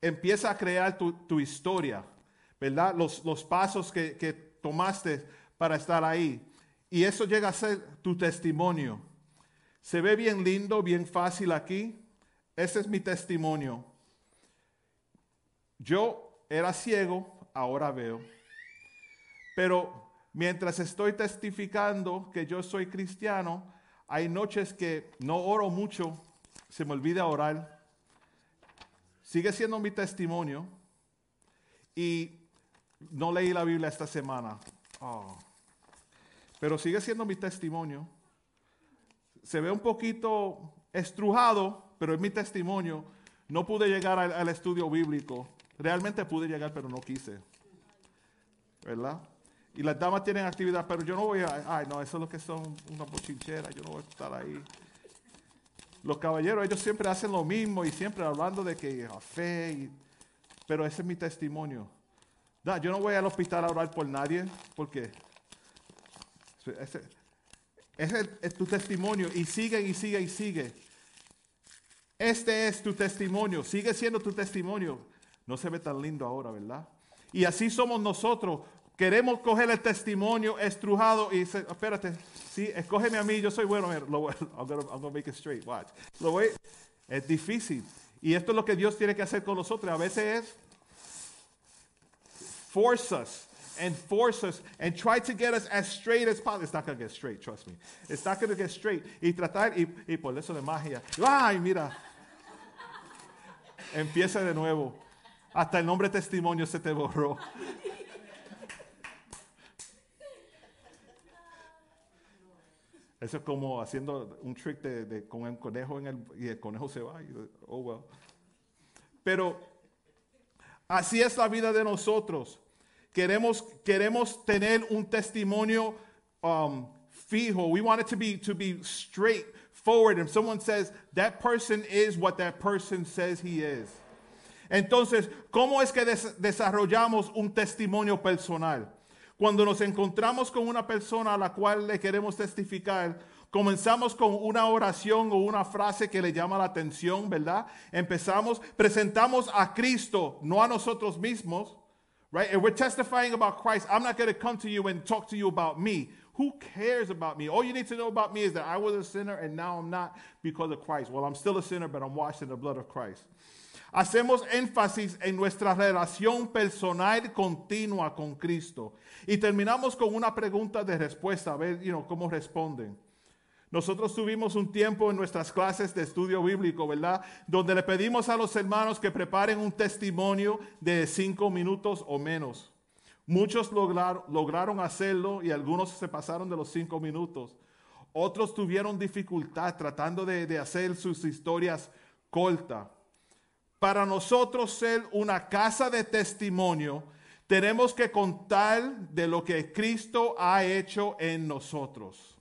empieza a crear tu, tu historia, ¿verdad? Los, los pasos que, que tomaste para estar ahí. Y eso llega a ser tu testimonio. Se ve bien lindo, bien fácil aquí. Ese es mi testimonio. Yo era ciego, ahora veo. Pero mientras estoy testificando que yo soy cristiano, hay noches que no oro mucho, se me olvida orar. Sigue siendo mi testimonio. Y no leí la Biblia esta semana. Oh. Pero sigue siendo mi testimonio. Se ve un poquito estrujado, pero es mi testimonio. No pude llegar al, al estudio bíblico. Realmente pude llegar, pero no quise. ¿Verdad? Y las damas tienen actividad, pero yo no voy a... Ay, no, eso es lo que son una bochinchera. Yo no voy a estar ahí. Los caballeros, ellos siempre hacen lo mismo y siempre hablando de que a fe. y- pero ese es mi testimonio. Da, yo no voy al hospital a orar por nadie, porque ese, ese es, es tu testimonio y sigue y sigue y sigue. Este es tu testimonio, sigue siendo tu testimonio. No se ve tan lindo ahora, ¿verdad? Y así somos nosotros. Queremos coger el testimonio estrujado y dice, espérate, sí, escógeme a mí, yo soy bueno. lo voy- I'm gonna, I'm gonna make it straight, watch. Lo voy- es difícil. Y esto es lo que Dios tiene que hacer con nosotros. A veces es force us and force us and try to get us as straight as possible. It's not going get straight, trust me. It's not going to get straight. Y tratar, y, y por eso de magia. Ay, mira. Empieza de nuevo. Hasta el nombre testimonio se te borró. Eso es como haciendo un trick de, con el conejo en el, y el conejo se va. y- oh, well. Pero así es la vida de nosotros. Queremos, queremos tener un testimonio um, fijo. We want it to be, to be straightforward. And someone says, that person is what that person says he is. Entonces, ¿cómo es que des- desarrollamos un testimonio personal? Cuando nos encontramos con una persona a la cual le queremos testificar, comenzamos con una oración o una frase que le llama la atención, ¿verdad? Empezamos, presentamos a Cristo, no a nosotros mismos, right? If we're testifying about Christ, I'm not going to come to you and talk to you about me. Who cares about me? All you need to know about me is that I was a sinner and now I'm not because of Christ. Well, I'm still a sinner, but I'm washed in the blood of Christ. Hacemos énfasis en nuestra relación personal continua con Cristo. Y terminamos con una pregunta de respuesta, a ver you know, cómo responden. Nosotros tuvimos un tiempo en nuestras clases de estudio bíblico, ¿verdad? Donde le pedimos a los hermanos que preparen un testimonio de cinco minutos o menos. Muchos lograr- lograron hacerlo y algunos se pasaron de los cinco minutos. Otros tuvieron dificultad tratando de, de hacer sus historias cortas. Para nosotros ser una casa de testimonio, tenemos que contar de lo que Cristo ha hecho en nosotros.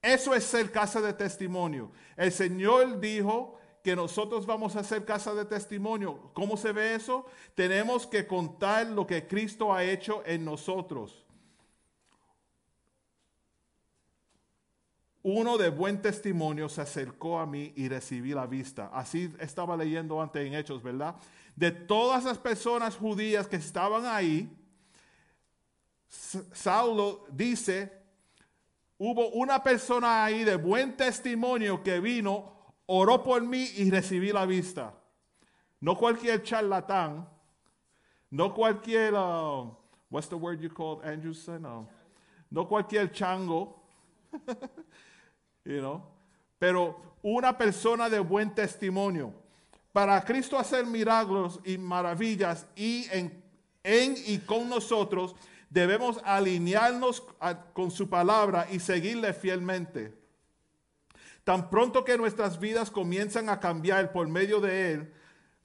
Eso es ser casa de testimonio. El Señor dijo que nosotros vamos a ser casa de testimonio. ¿Cómo se ve eso? Tenemos que contar lo que Cristo ha hecho en nosotros. Uno de buen testimonio se acercó a mí y recibí la vista. Así estaba leyendo antes en Hechos, ¿verdad? De todas las personas judías que estaban ahí, Saulo dice, hubo una persona ahí de buen testimonio que vino, oró por mí y recibí la vista. No cualquier charlatán, no cualquier, uh, what's the word you called Andrewson? Uh, no cualquier chango, pero una persona de buen testimonio. Para Cristo hacer milagros y maravillas y en, en y con nosotros, debemos alinearnos con su palabra y seguirle fielmente. Tan pronto que nuestras vidas comienzan a cambiar por medio de Él,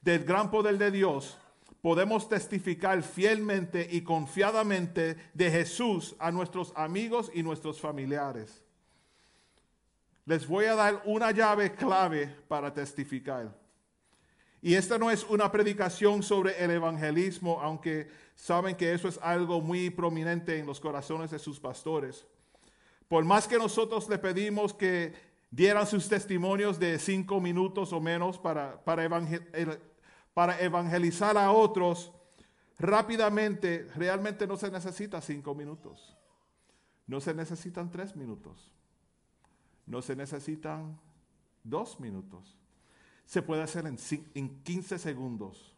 del gran poder de Dios, podemos testificar fielmente y confiadamente de Jesús a nuestros amigos y nuestros familiares. Les voy a dar una llave clave para testificar. Y esta no es una predicación sobre el evangelismo, aunque saben que eso es algo muy prominente en los corazones de sus pastores. Por más que nosotros le pedimos que dieran sus testimonios de cinco minutos o menos para, para, para evangelizar a otros, rápidamente, realmente no se necesita cinco minutos. No se necesitan tres minutos. No se necesitan dos minutos. Se puede hacer en, en 15 segundos.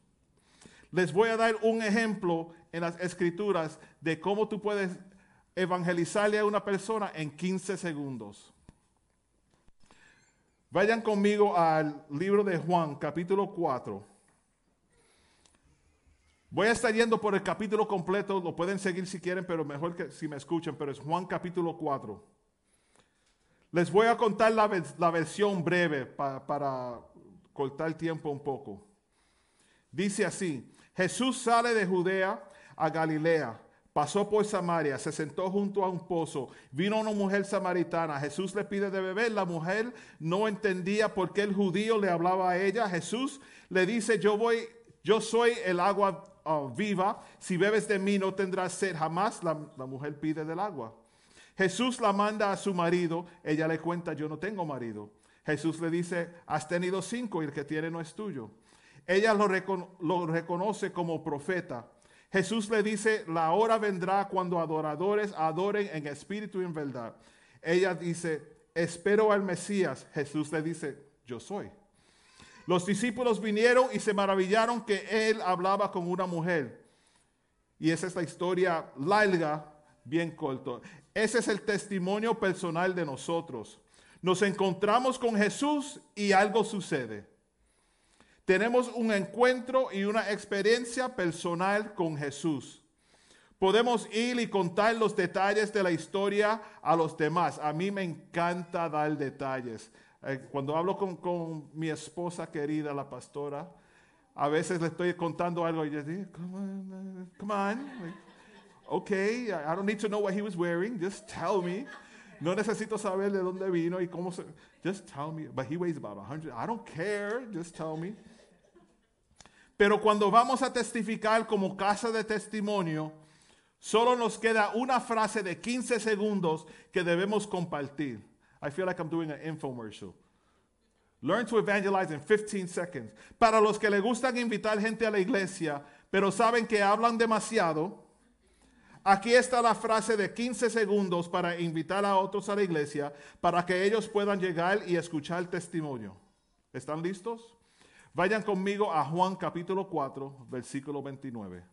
Les voy a dar un ejemplo en las escrituras de cómo tú puedes evangelizarle a una persona en 15 segundos. Vayan conmigo al libro de Juan, capítulo 4. Voy a estar yendo por el capítulo completo, lo pueden seguir si quieren, pero mejor que si me escuchan, pero es Juan capítulo 4. Les voy a contar la, la versión breve pa- para cortar tiempo un poco. Dice así, Jesús sale de Judea a Galilea, pasó por Samaria, se sentó junto a un pozo, vino una mujer samaritana, Jesús le pide de beber, la mujer no entendía por qué el judío le hablaba a ella, Jesús le dice, yo voy, yo soy el agua ah, viva, si bebes de mí no tendrás sed jamás, la, la mujer pide del agua. Jesús la manda a su marido, ella le cuenta, yo no tengo marido. Jesús le dice, has tenido cinco y el que tiene no es tuyo. Ella lo, recono- lo reconoce como profeta. Jesús le dice, la hora vendrá cuando adoradores adoren en espíritu y en verdad. Ella dice, espero al Mesías. Jesús le dice, yo soy. Los discípulos vinieron y se maravillaron que él hablaba con una mujer. Y esa es la historia larga, bien corto. Ese es el testimonio personal de nosotros. Nos encontramos con Jesús y algo sucede. tenemos un encuentro y una experiencia personal con Jesús. Podemos ir y contar los detalles de la historia a los demás. A mí me encanta dar detalles. Eh, cuando hablo con, con mi esposa querida, la pastora, a veces le estoy contando algo y ella dice, come on, come on. Okay, I don't need to know what he was wearing, just tell me. No necesito saber de dónde vino y cómo se... Just tell me. But he weighs about 100. I don't care, just tell me. Pero cuando vamos a testificar como casa de testimonio, solo nos queda una frase de 15 segundos que debemos compartir. I feel like I'm doing an infomercial. Learn to evangelize in 15 seconds. Para los que le gustan invitar gente a la iglesia, pero saben que hablan demasiado, aquí está la frase de 15 segundos para invitar a otros a la iglesia, para que ellos puedan llegar y escuchar testimonio. ¿Están listos? Vayan conmigo a Juan capítulo 4, versículo 29.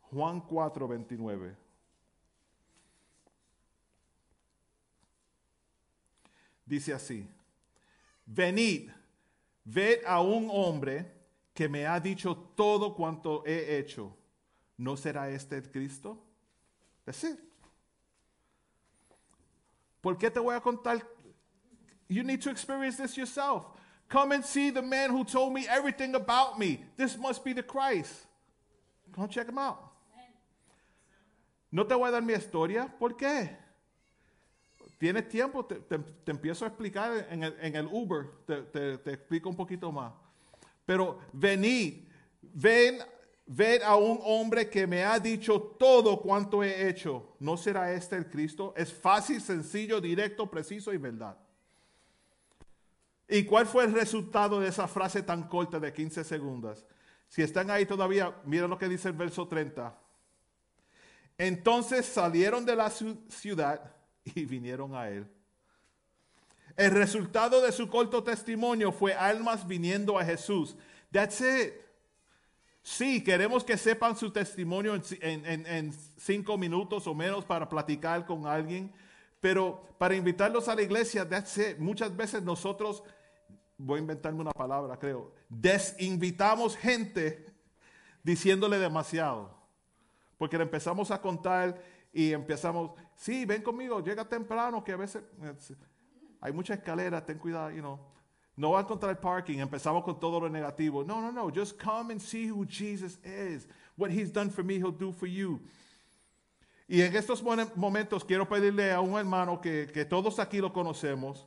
Juan 4, 29. Dice así, venid, ved a un hombre que me ha dicho todo cuanto he hecho. ¿No será este el Cristo? That's it. ¿Por qué te voy a contar? You need to experience this yourself. Come and see the man who told me everything about me. This must be the Christ. Come check him out. No te voy a dar mi historia. ¿Por qué? Tienes tiempo, te, empiezo a explicar en el, Uber, te explico un poquito más. Pero venid, ven, ven a un hombre que me ha dicho todo cuanto he hecho. ¿No será este el Cristo? Es fácil, sencillo, directo, preciso y verdad. ¿Y cuál fue el resultado de esa frase tan corta de 15 segundos? Si están ahí todavía, miren lo que dice el verso 30. Entonces salieron de la ciu- ciudad y vinieron a él. El resultado de su corto testimonio fue almas viniendo a Jesús. That's it. Sí, queremos que sepan su testimonio en, ci- en- en- en cinco minutos o menos para platicar con alguien, pero para invitarlos a la iglesia, that's it. Muchas veces nosotros, voy a inventarme una palabra, creo, desinvitamos gente diciéndole demasiado. Porque le empezamos a contar y empezamos, sí, ven conmigo, llega temprano, que a veces eh, hay mucha escalera, ten cuidado, you know. No va a encontrar parking, empezamos con todo lo negativo. No, no, no, just come and see who Jesus is. What he's done for me, he'll do for you. Y en estos momentos quiero pedirle a un hermano que, que todos aquí lo conocemos,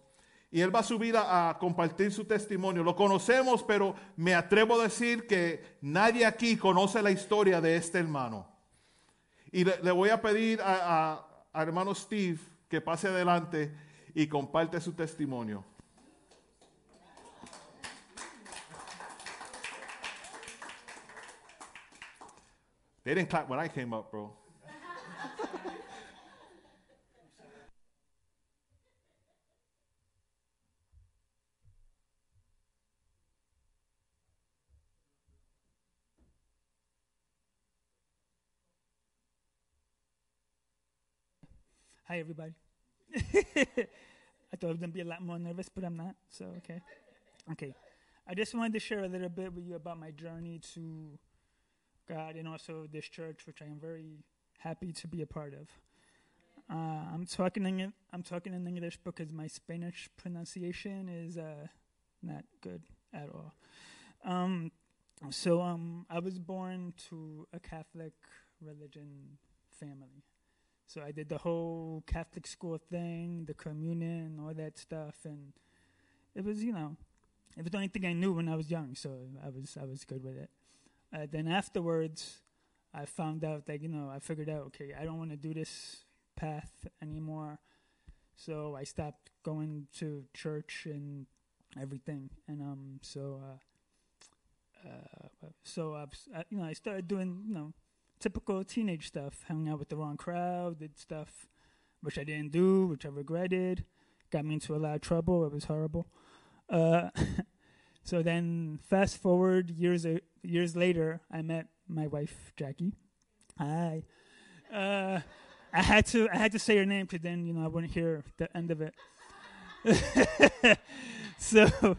y él va a subir a, a compartir su testimonio. Lo conocemos, pero me atrevo a decir que nadie aquí conoce la historia de este hermano. Y le, le voy a pedir a, a- a hermano Steve que pase adelante y comparte su testimonio. They didn't clap when I came up, bro. Hi, everybody. I thought I was going to be a lot more nervous, but I'm not. So, okay. Okay. I just wanted to share a little bit with you about my journey to God and also this church, which I am very happy to be a part of. Uh, I'm talking in I'm talking in English because my Spanish pronunciation is uh, not good at all. Um, so um, I was born to a Catholic religion family. So I did the whole Catholic school thing, the communion, all that stuff, and it was, you know, it was the only thing I knew when I was young. So I was, I was good with it. Uh, then afterwards, I found out that you know, I figured out, okay, I don't want to do this path anymore. So I stopped going to church and everything, and um, so uh, uh, so I've, you know, I started doing, you know, typical teenage stuff, hanging out with the wrong crowd, did stuff which I didn't do, which I regretted, got me into a lot of trouble. It was horrible. Uh, so then, fast forward years years later, I met my wife Jackie. Hi. Uh, I had to I had to say her name because then you know I wouldn't hear the end of it. so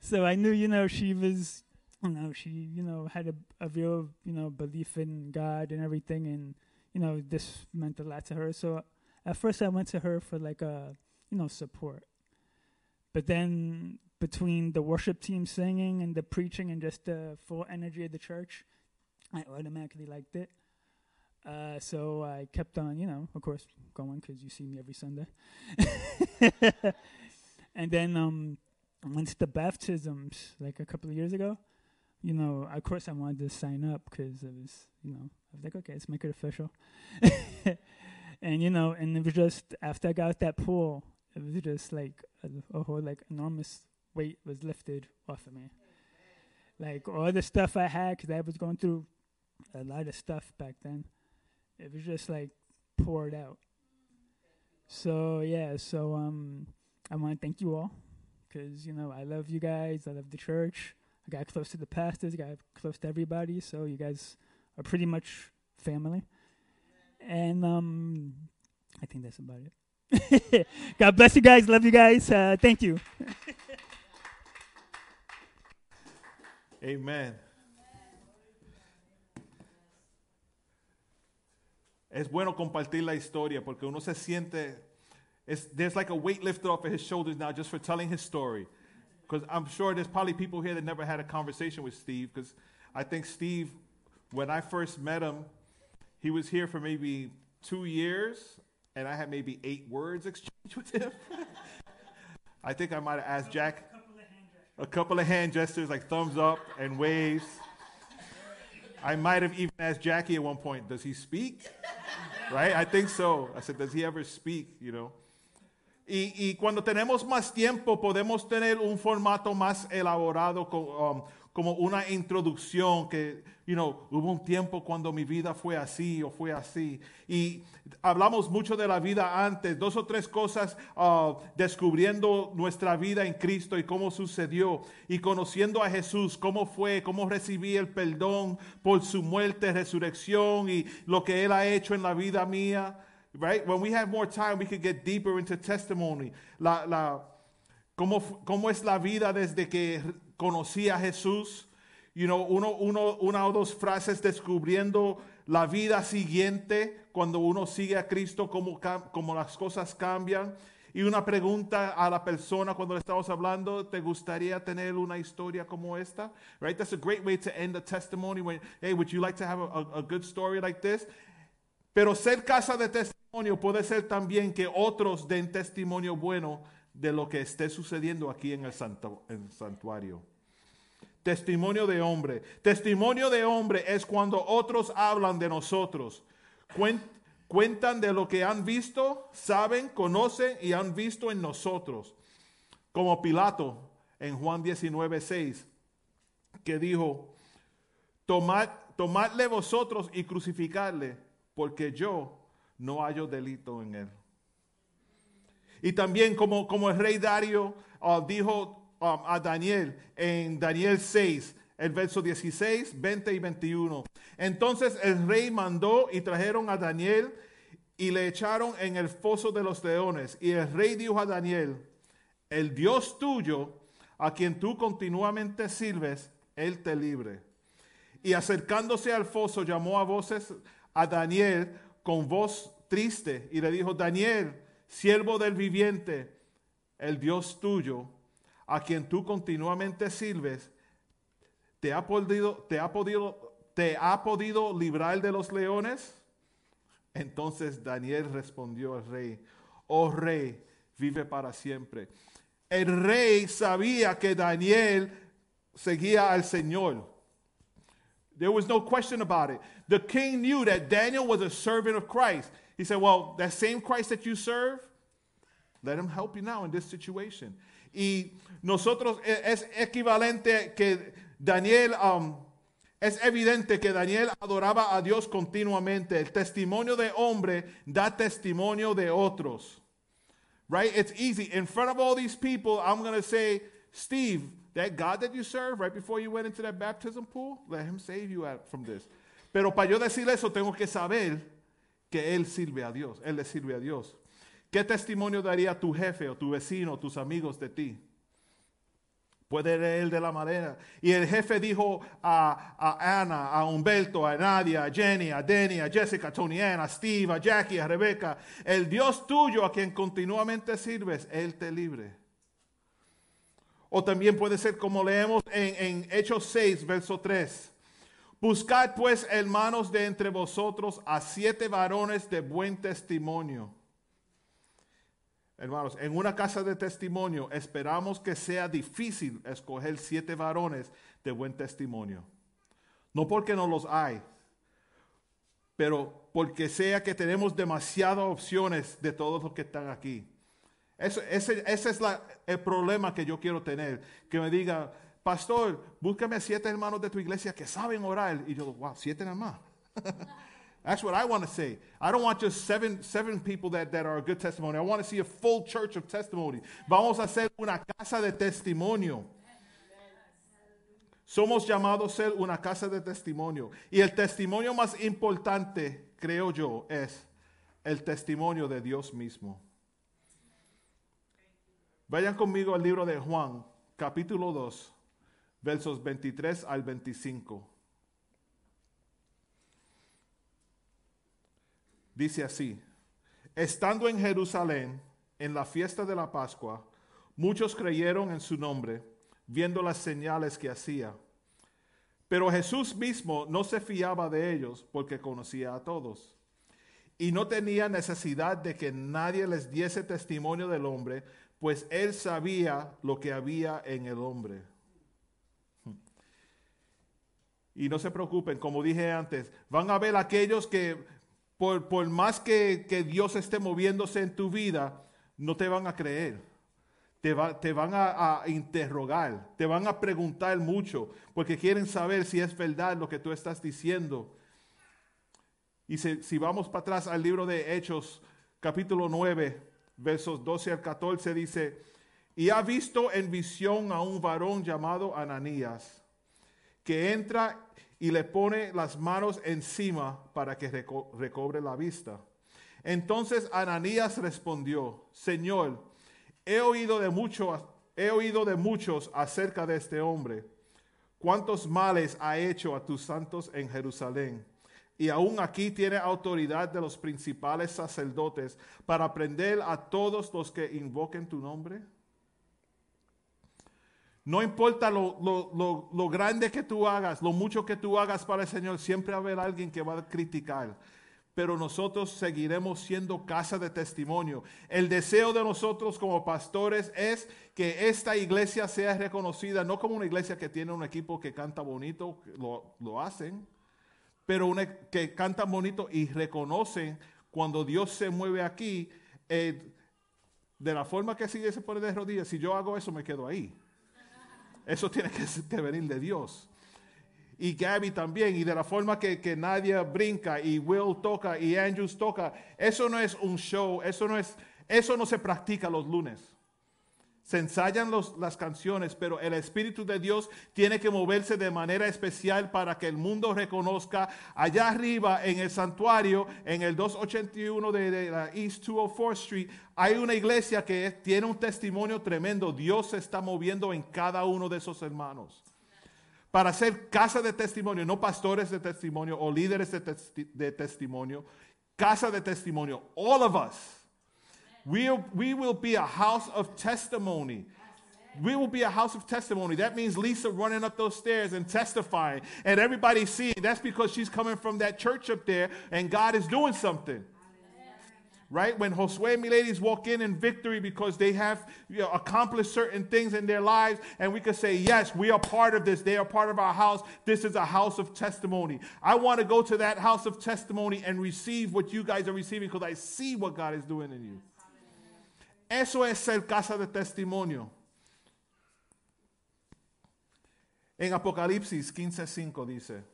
so I knew you know she was you know, she, you know, had a, a real, you know, belief in God and everything, and you know, this meant a lot to her. So at first, I went to her for like a, you know, support. But then between the worship team singing and the preaching and just the full energy of the church, I automatically liked it. Uh, so I kept on, you know, of course, going because you see me every Sunday. and then um, once the baptisms, like a couple of years ago, you know, of course I wanted to sign up because it was, you know, I was like, okay, let's make it official. and you know, and it was just after I got out that pool, it was just like a, a whole like enormous weight was lifted off of me. Like all the stuff I had, because I was going through a lot of stuff back then. It was just like poured out. So yeah, so um, I want to thank you all, because you know I love you guys. I love the church. I got close to the pastors. I got close to everybody. So you guys are pretty much family. And um, I think that's about it. God bless you guys. Love you guys. Uh, thank you. Amen. Es bueno compartir la historia porque uno se siente, there's like a weight lifted off of his shoulders now just for telling his story. Because I'm sure there's probably people here that never had a conversation with Steve. Because I think Steve, when I first met him, he was here for maybe two years, and I had maybe eight words exchanged with him. I think I might have asked Jack a couple of hand gestures like thumbs up and waves. I might have even asked Jackie at one point, does he speak? Right? I think so. I said, does he ever speak? You know? Y, y cuando tenemos más tiempo podemos tener un formato más elaborado con, um, como una introducción que, you know, hubo un tiempo cuando mi vida fue así o fue así. Y hablamos mucho de la vida antes, dos o tres cosas uh, descubriendo nuestra vida en Cristo y cómo sucedió. Y conociendo a Jesús, cómo fue, cómo recibí el perdón por su muerte, resurrección y lo que Él ha hecho en la vida mía. Right? When we have more time, we can get deeper into testimony. La, la, cómo, cómo es la vida desde que conocí a Jesús. You know, uno, uno, una o dos frases descubriendo la vida siguiente cuando uno sigue a Cristo, cómo, cómo las cosas cambian. Y una pregunta a la persona cuando le estamos hablando, ¿te gustaría tener una historia como esta? Right? That's a great way to end a testimony. When, hey, would you like to have a good story like this? Pero ser casa de testimonio puede ser también que otros den testimonio bueno de lo que esté sucediendo aquí en el, santu- en santuario. Testimonio de hombre. Testimonio de hombre es cuando otros hablan de nosotros. Cuen- cuentan de lo que han visto, saben, conocen y han visto en nosotros. Como Pilato en Juan 19, 6, que dijo, Tomad, tomadle vosotros y crucificadle, porque yo no hallo delito en él. Y también como, como el rey Darío uh, dijo um, a Daniel en Daniel 6, el verso 16, 20 y 21. Entonces el rey mandó y trajeron a Daniel y le echaron en el foso de los leones. Y el rey dijo a Daniel, el Dios tuyo, a quien tú continuamente sirves, él te libre. Y acercándose al foso, llamó a voces a Daniel con voz triste y le dijo, Daniel, siervo del viviente, el Dios tuyo, a quien tú continuamente sirves, te ha podido, te ha podido, te ha podido librar de los leones. Entonces Daniel respondió al rey, oh rey, vive para siempre. El rey sabía que Daniel seguía al Señor. There was no question about it. The king knew that Daniel was a servant of Christ. He said, Well, that same Christ that you serve, let him help you now in this situation. Y nosotros e- es equivalente que Daniel, um, es evidente que Daniel adoraba a Dios continuamente. El testimonio de hombre da testimonio de otros. Right? It's easy. In front of all these people, I'm going to say, Steve, that God that you serve right before you went into that baptism pool, let him save you from this. Pero para yo decir eso, tengo que saber que él sirve a Dios, él le sirve a Dios. ¿Qué testimonio daría tu jefe o tu vecino, tus amigos de ti? Puede leer de la manera. Y el jefe dijo a, Ana, a Humberto, a Nadia, a Jenny, a Denny, a Jessica, a Tony a Steve, a Jackie, a Rebecca, el Dios tuyo a quien continuamente sirves, Él te libre. O también puede ser como leemos en, en Hechos 6, verso 3. Buscad pues, hermanos, de entre vosotros a siete varones de buen testimonio. Hermanos, en una casa de testimonio esperamos que sea difícil escoger siete varones de buen testimonio. No porque no los hay, pero porque sea que tenemos demasiadas opciones de todos los que están aquí. Eso- ese, es el problema que yo quiero tener. Que me diga, pastor, búscame siete hermanos de tu iglesia que saben orar. Y yo, wow, siete más. That's what I want to say. I don't want just seven, seven people that, that are a good testimony. I want to see a full church of testimony. Vamos a hacer una casa de testimonio. Somos llamados a ser una casa de testimonio. Y el testimonio más importante, creo yo, es el testimonio de Dios mismo. Vayan conmigo al libro de Juan, capítulo 2, versos 23 al 25. Dice así, estando en Jerusalén, en la fiesta de la Pascua, muchos creyeron en su nombre, viendo las señales que hacía. Pero Jesús mismo no se fiaba de ellos porque conocía a todos. Y no tenía necesidad de que nadie les diese testimonio del hombre, pues él sabía lo que había en el hombre. Y no se preocupen, como dije antes, van a ver aquellos que por, por más que, que Dios esté moviéndose en tu vida, no te van a creer. Te, va- te van a, interrogar, te van a preguntar mucho, porque quieren saber si es verdad lo que tú estás diciendo. Y si, si vamos para atrás al libro de Hechos, capítulo 9, versos 12 al 14, dice, y ha visto en visión a un varón llamado Ananías, que entra y le pone las manos encima para que reco- recobre la vista. Entonces Ananías respondió, Señor, he oído de he oído de muchos acerca de este hombre, cuántos males ha hecho a tus santos en Jerusalén. Y aún aquí tiene autoridad de los principales sacerdotes para prender a todos los que invoquen tu nombre. No importa lo, lo- lo- lo grande que tú hagas, lo mucho que tú hagas para el Señor, siempre va a haber alguien que va a criticar. Pero nosotros seguiremos siendo casa de testimonio. El deseo de nosotros como pastores es que esta iglesia sea reconocida, no como una iglesia que tiene un equipo que canta bonito, lo, hacen, pero una que cantan bonito y reconocen cuando Dios se mueve aquí, eh, de la forma que sigue se pone de rodillas, si yo hago eso me quedo ahí. Eso tiene que, que venir de Dios. Y Gabby también, y de la forma que, que Nadia brinca, y Will toca, y Andrews toca. Eso no es un show, eso no, es, eso no se practica los lunes. Se ensayan las canciones, pero el Espíritu de Dios tiene que moverse de manera especial para que el mundo reconozca allá arriba en el santuario, en el 281 de, de la East 204 Street, hay una iglesia que tiene un testimonio tremendo. Dios se está moviendo en cada uno de esos hermanos. Para ser casa de testimonio, no pastores de testimonio o líderes de, de testimonio, casa de testimonio, all of us. We, we will be a house of testimony. We will be a house of testimony. That means Lisa running up those stairs and testifying, and everybody seeing. That's because she's coming from that church up there, and God is doing something. Right? When Josue and ladies walk in in victory because they have you know, accomplished certain things in their lives, and we can say, Yes, we are part of this. They are part of our house. This is a house of testimony. I want to go to that house of testimony and receive what you guys are receiving because I see what God is doing in you. Eso es ser casa de testimonio. En Apocalipsis 15:5 dice,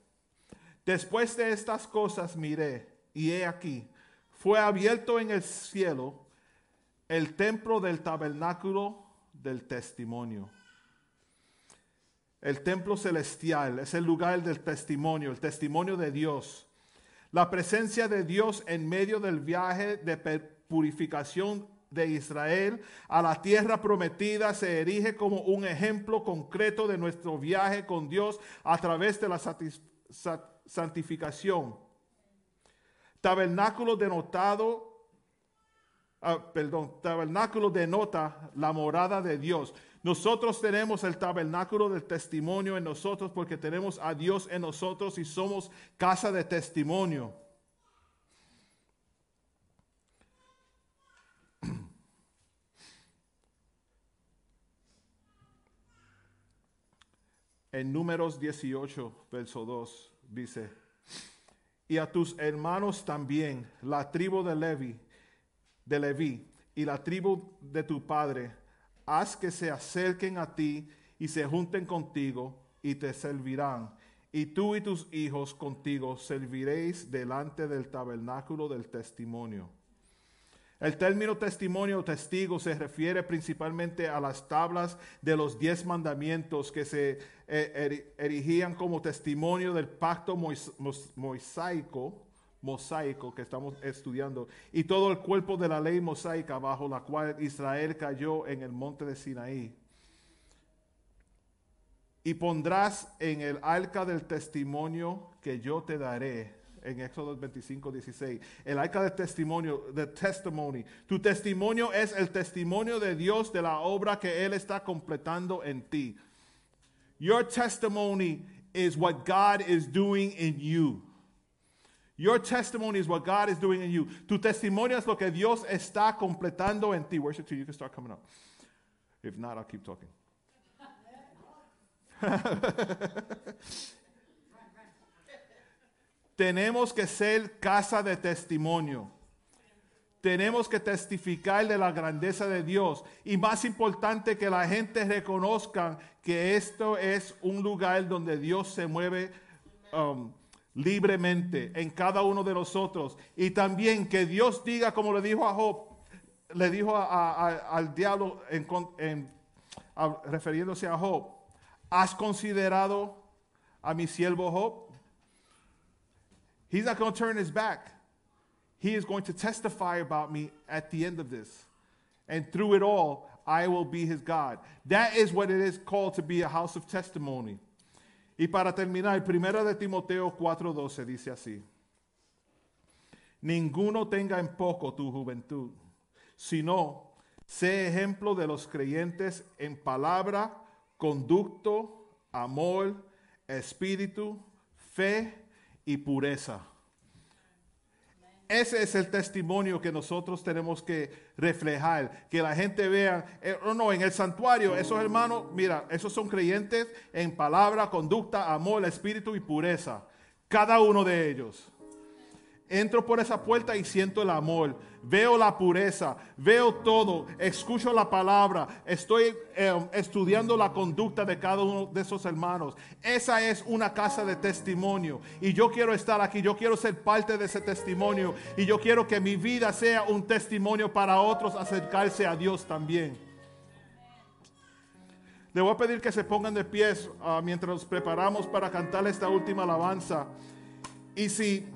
después de estas cosas miré y he aquí, fue abierto en el cielo el templo del tabernáculo del testimonio. El templo celestial es el lugar del testimonio, el testimonio de Dios. La presencia de Dios en medio del viaje de purificación de Israel a la tierra prometida se erige como un ejemplo concreto de nuestro viaje con Dios a través de la santificación. Tabernáculo denotado Ah, perdón, tabernáculo denota la morada de Dios. Nosotros tenemos el tabernáculo del testimonio en nosotros porque tenemos a Dios en nosotros y somos casa de testimonio. En Números 18, verso 2, dice, y a tus hermanos también, la tribu de Levi, de Leví y la tribu de tu padre, haz que se acerquen a ti y se junten contigo y te servirán. Y tú y tus hijos contigo serviréis delante del tabernáculo del testimonio. El término testimonio o testigo se refiere principalmente a las tablas de los diez mandamientos que se eh, eri- erigían como testimonio del pacto mosaico, mosaico que estamos estudiando, y todo el cuerpo de la ley mosaica bajo la cual Israel cayó en el monte de Sinaí. Y pondrás en el arca del testimonio que yo te daré. En Éxodo 25, 16. El arca del testimonio, the testimony. Tu testimonio es el testimonio de Dios de la obra que Él está completando en ti. Your testimony is what God is doing in you. Your testimony is what God is doing in you. Tu testimonio es lo que Dios está completando en ti. Worship team, you can start coming up. If not, I'll keep talking. Tenemos que ser casa de testimonio. Tenemos que testificar de la grandeza de Dios. Y más importante que la gente reconozca que esto es un lugar donde Dios se mueve um, libremente en cada uno de nosotros. Y también que Dios diga, como le dijo a Job, le dijo a- a- al diablo en en- refiriéndose a Job, ¿has considerado a mi siervo Job? He's not going to turn his back. He is going to testify about me at the end of this. And through it all, I will be his God. That is what it is called to be a house of testimony. Y para terminar, primera de Timoteo 4:12 dice así: Ninguno tenga en poco tu juventud, sino sé ejemplo de los creyentes en palabra, conducto, amor, espíritu, fe y pureza. Ese es el testimonio que nosotros tenemos que reflejar, que la gente vea, eh, oh, no, en el santuario, esos hermanos, mira, esos son creyentes en palabra, conducta, amor, espíritu y pureza. Cada uno de ellos. Entro por esa puerta y siento el amor, veo la pureza, veo todo, escucho la palabra, estoy eh, estudiando la conducta de cada uno de esos hermanos. Esa es una casa de testimonio. Y yo quiero estar aquí, yo quiero ser parte de ese testimonio. Y yo quiero que mi vida sea un testimonio para otros acercarse a Dios también. Le voy a pedir que se pongan de pies ah, mientras nos preparamos para cantar esta última alabanza. Y si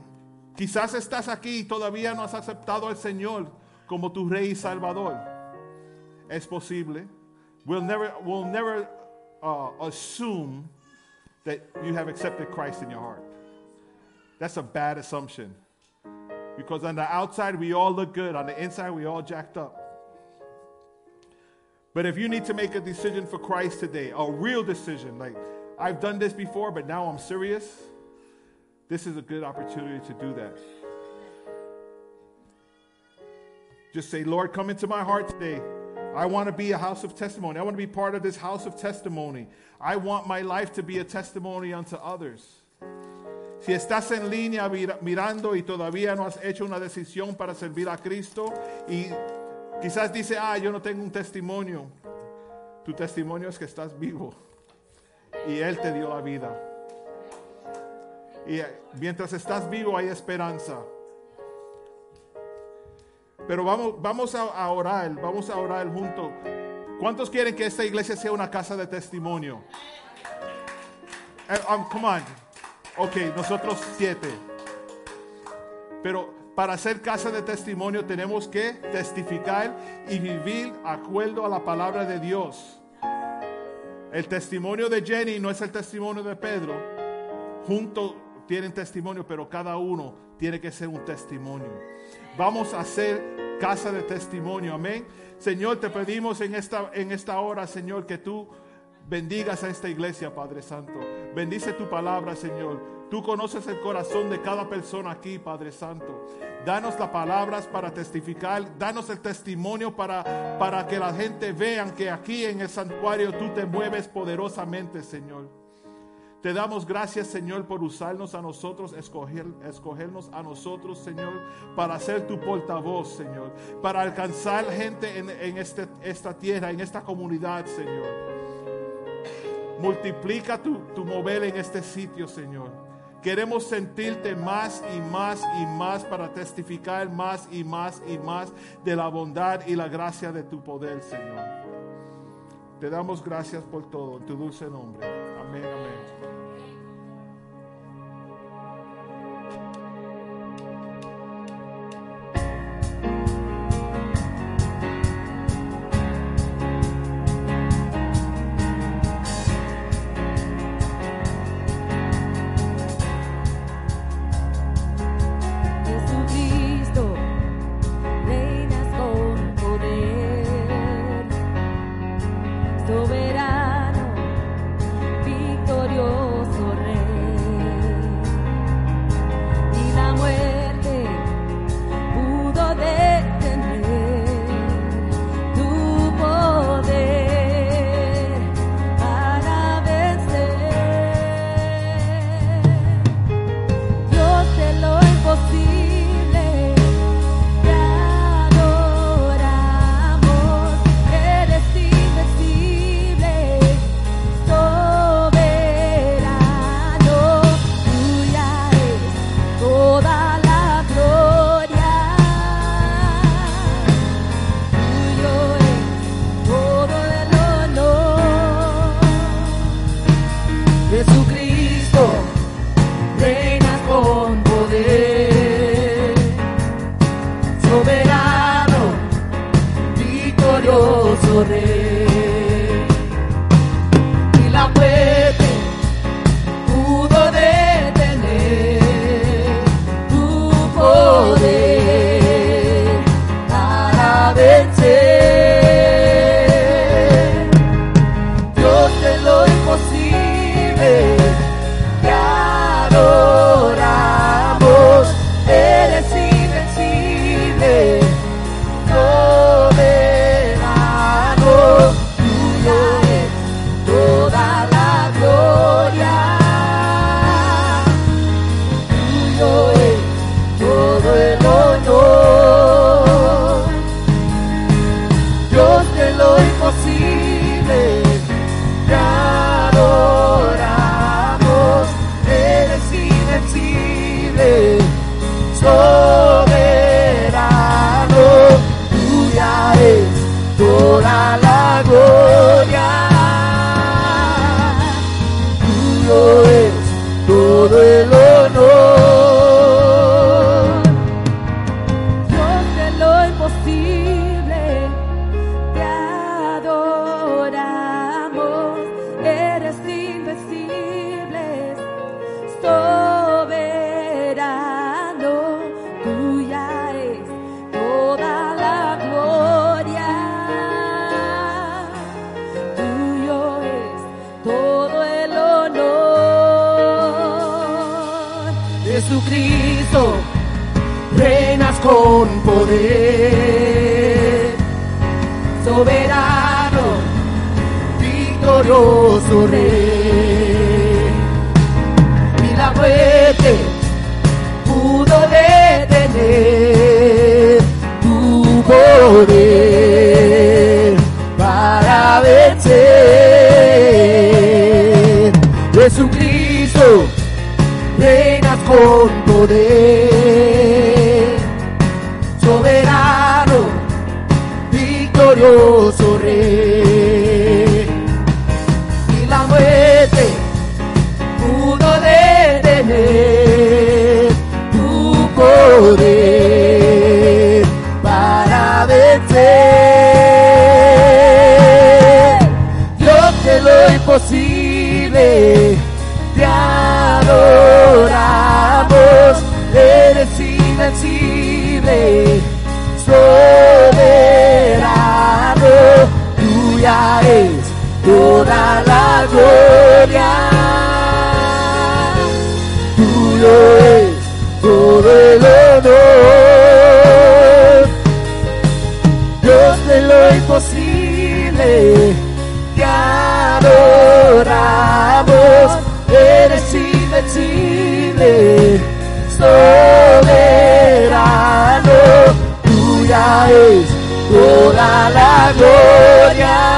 quizás estás aquí y todavía no has aceptado al Señor como tu Rey y Salvador, es posible. We'll never, we'll never uh, assume that you have accepted Christ in your heart. That's a bad assumption. Because on the outside, we all look good. On the inside, we all jacked up. But if you need to make a decision for Christ today, a real decision, like I've done this before, but now I'm serious, this is a good opportunity to do that. Just say, Lord, come into my heart today. I want to be a house of testimony. I want to be part of this house of testimony. I want my life to be a testimony unto others. Si estás en línea mira- mirando y todavía no has hecho una decisión para servir a Cristo y quizás dice, ah, yo no tengo un testimonio. Tu testimonio es que estás vivo y Él te dio la vida. Y mientras estás vivo hay esperanza. Pero vamos, vamos a, a orar, vamos a orar juntos. ¿Cuántos quieren que esta iglesia sea una casa de testimonio? Eh, um, come on. Ok, nosotros siete. Pero para ser casa de testimonio tenemos que testificar y vivir acuerdo a la palabra de Dios. El testimonio de Jenny no es el testimonio de Pedro. Juntos tienen testimonio, pero cada uno tiene que ser un testimonio. Vamos a ser casa de testimonio. Amén. Señor, te pedimos en esta, en esta hora, Señor, que tú bendigas a esta iglesia, Padre Santo. Bendice tu palabra, Señor. Tú conoces el corazón de cada persona aquí, Padre Santo. Danos las palabras para testificar. Danos el testimonio para, para que la gente vean que aquí en el santuario tú te mueves poderosamente, Señor. Te damos gracias, Señor, por usarnos a nosotros, escoger, escogernos a nosotros, Señor, para ser tu portavoz, Señor, para alcanzar gente en, este, esta tierra, en esta comunidad, Señor. Multiplica tu, tu mover en este sitio, Señor. Queremos sentirte más y más y más para testificar más y más y más de la bondad y la gracia de tu poder, Señor. Te damos gracias por todo, en tu dulce nombre. Con poder, soberano, victorioso rey. La gloria,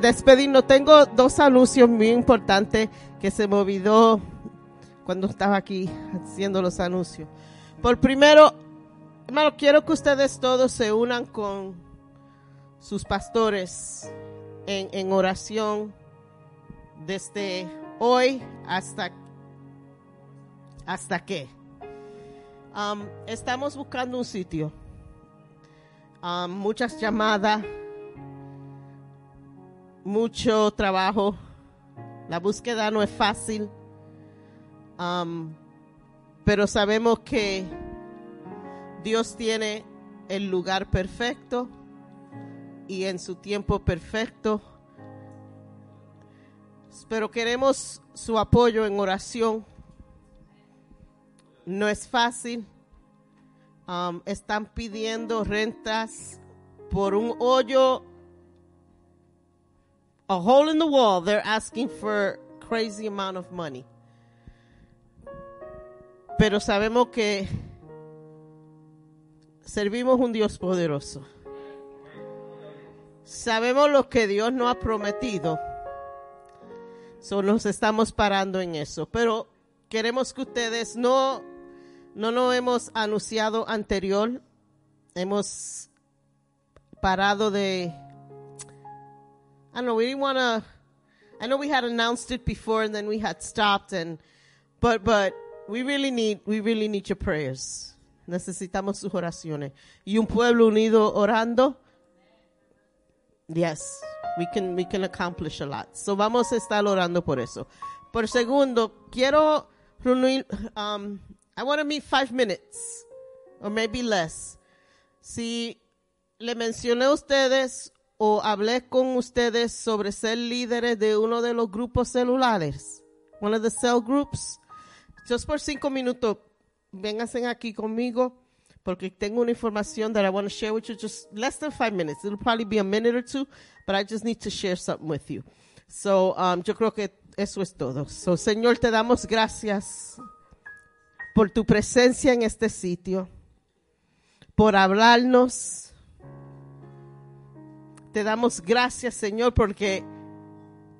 despedirnos, tengo dos anuncios muy importantes que se me olvidó cuando estaba aquí haciendo los anuncios. Por primero, hermano, quiero que ustedes todos se unan con sus pastores en, oración desde hoy hasta hasta qué. Um, estamos buscando un sitio. Um, muchas llamadas, mucho trabajo. La búsqueda no es fácil. Um, pero sabemos que Dios tiene el lugar perfecto y en su tiempo perfecto. Pero queremos su apoyo en oración. No es fácil. Um, están pidiendo rentas por un hoyo, a hole in the wall. They're asking for crazy amount of money. Pero sabemos que servimos un Dios poderoso. Sabemos lo que Dios nos ha prometido. So nos estamos parando en eso. Pero queremos que ustedes no, no nos hemos anunciado anterior. Hemos parado de. I don't know, we didn't want to. I know we had announced it before and then we had stopped and, but, but we really need, we really need your prayers. Necesitamos sus oraciones. Y un pueblo unido orando. Yes, we can, we can accomplish a lot. So vamos a estar orando por eso. Por segundo, quiero reunir, um, I want to meet five minutes, or maybe less. Si le mencioné a ustedes o hablé con ustedes sobre ser líderes de uno de los grupos celulares, one of the cell groups, just por cinco minutos, vénganse aquí conmigo porque tengo una información that I want to share with you just less than five minutes. It'll probably be a minute or two, but I just need to share something with you. So, um, yo creo que eso es todo. So, Señor, te damos gracias por tu presencia en este sitio, por hablarnos. Te damos gracias, Señor, porque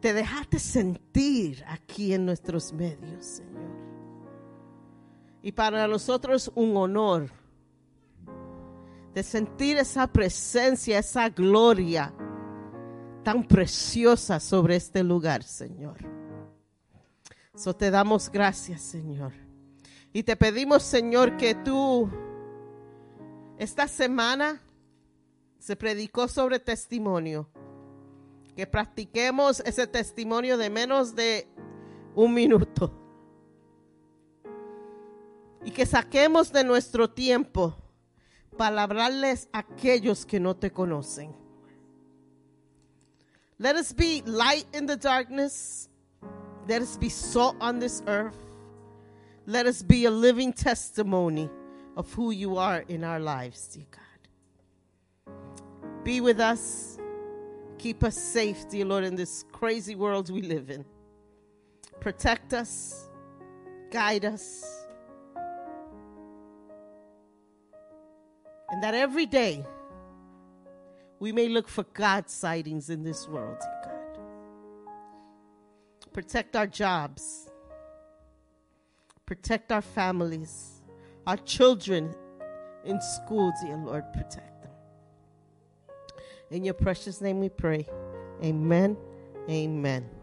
te dejaste sentir aquí en nuestros medios, Señor. Y para nosotros un honor de sentir esa presencia, esa gloria tan preciosa sobre este lugar, Señor. So te damos gracias, Señor. Y te pedimos, Señor, que tú esta semana se predicó sobre testimonio. Que practiquemos ese testimonio de menos de un minuto. Y que saquemos de nuestro tiempo para hablarles a aquellos que no te conocen. Let us be light in the darkness. Let us be salt on this earth. Let us be a living testimony of who you are in our lives, dear. Be with us. Keep us safe, dear Lord, in this crazy world we live in. Protect us. Guide us. And that every day we may look for God's sightings in this world, dear God. Protect our jobs. Protect our families, our children in school, dear Lord. Protect. In your precious name we pray. Amen. Amen.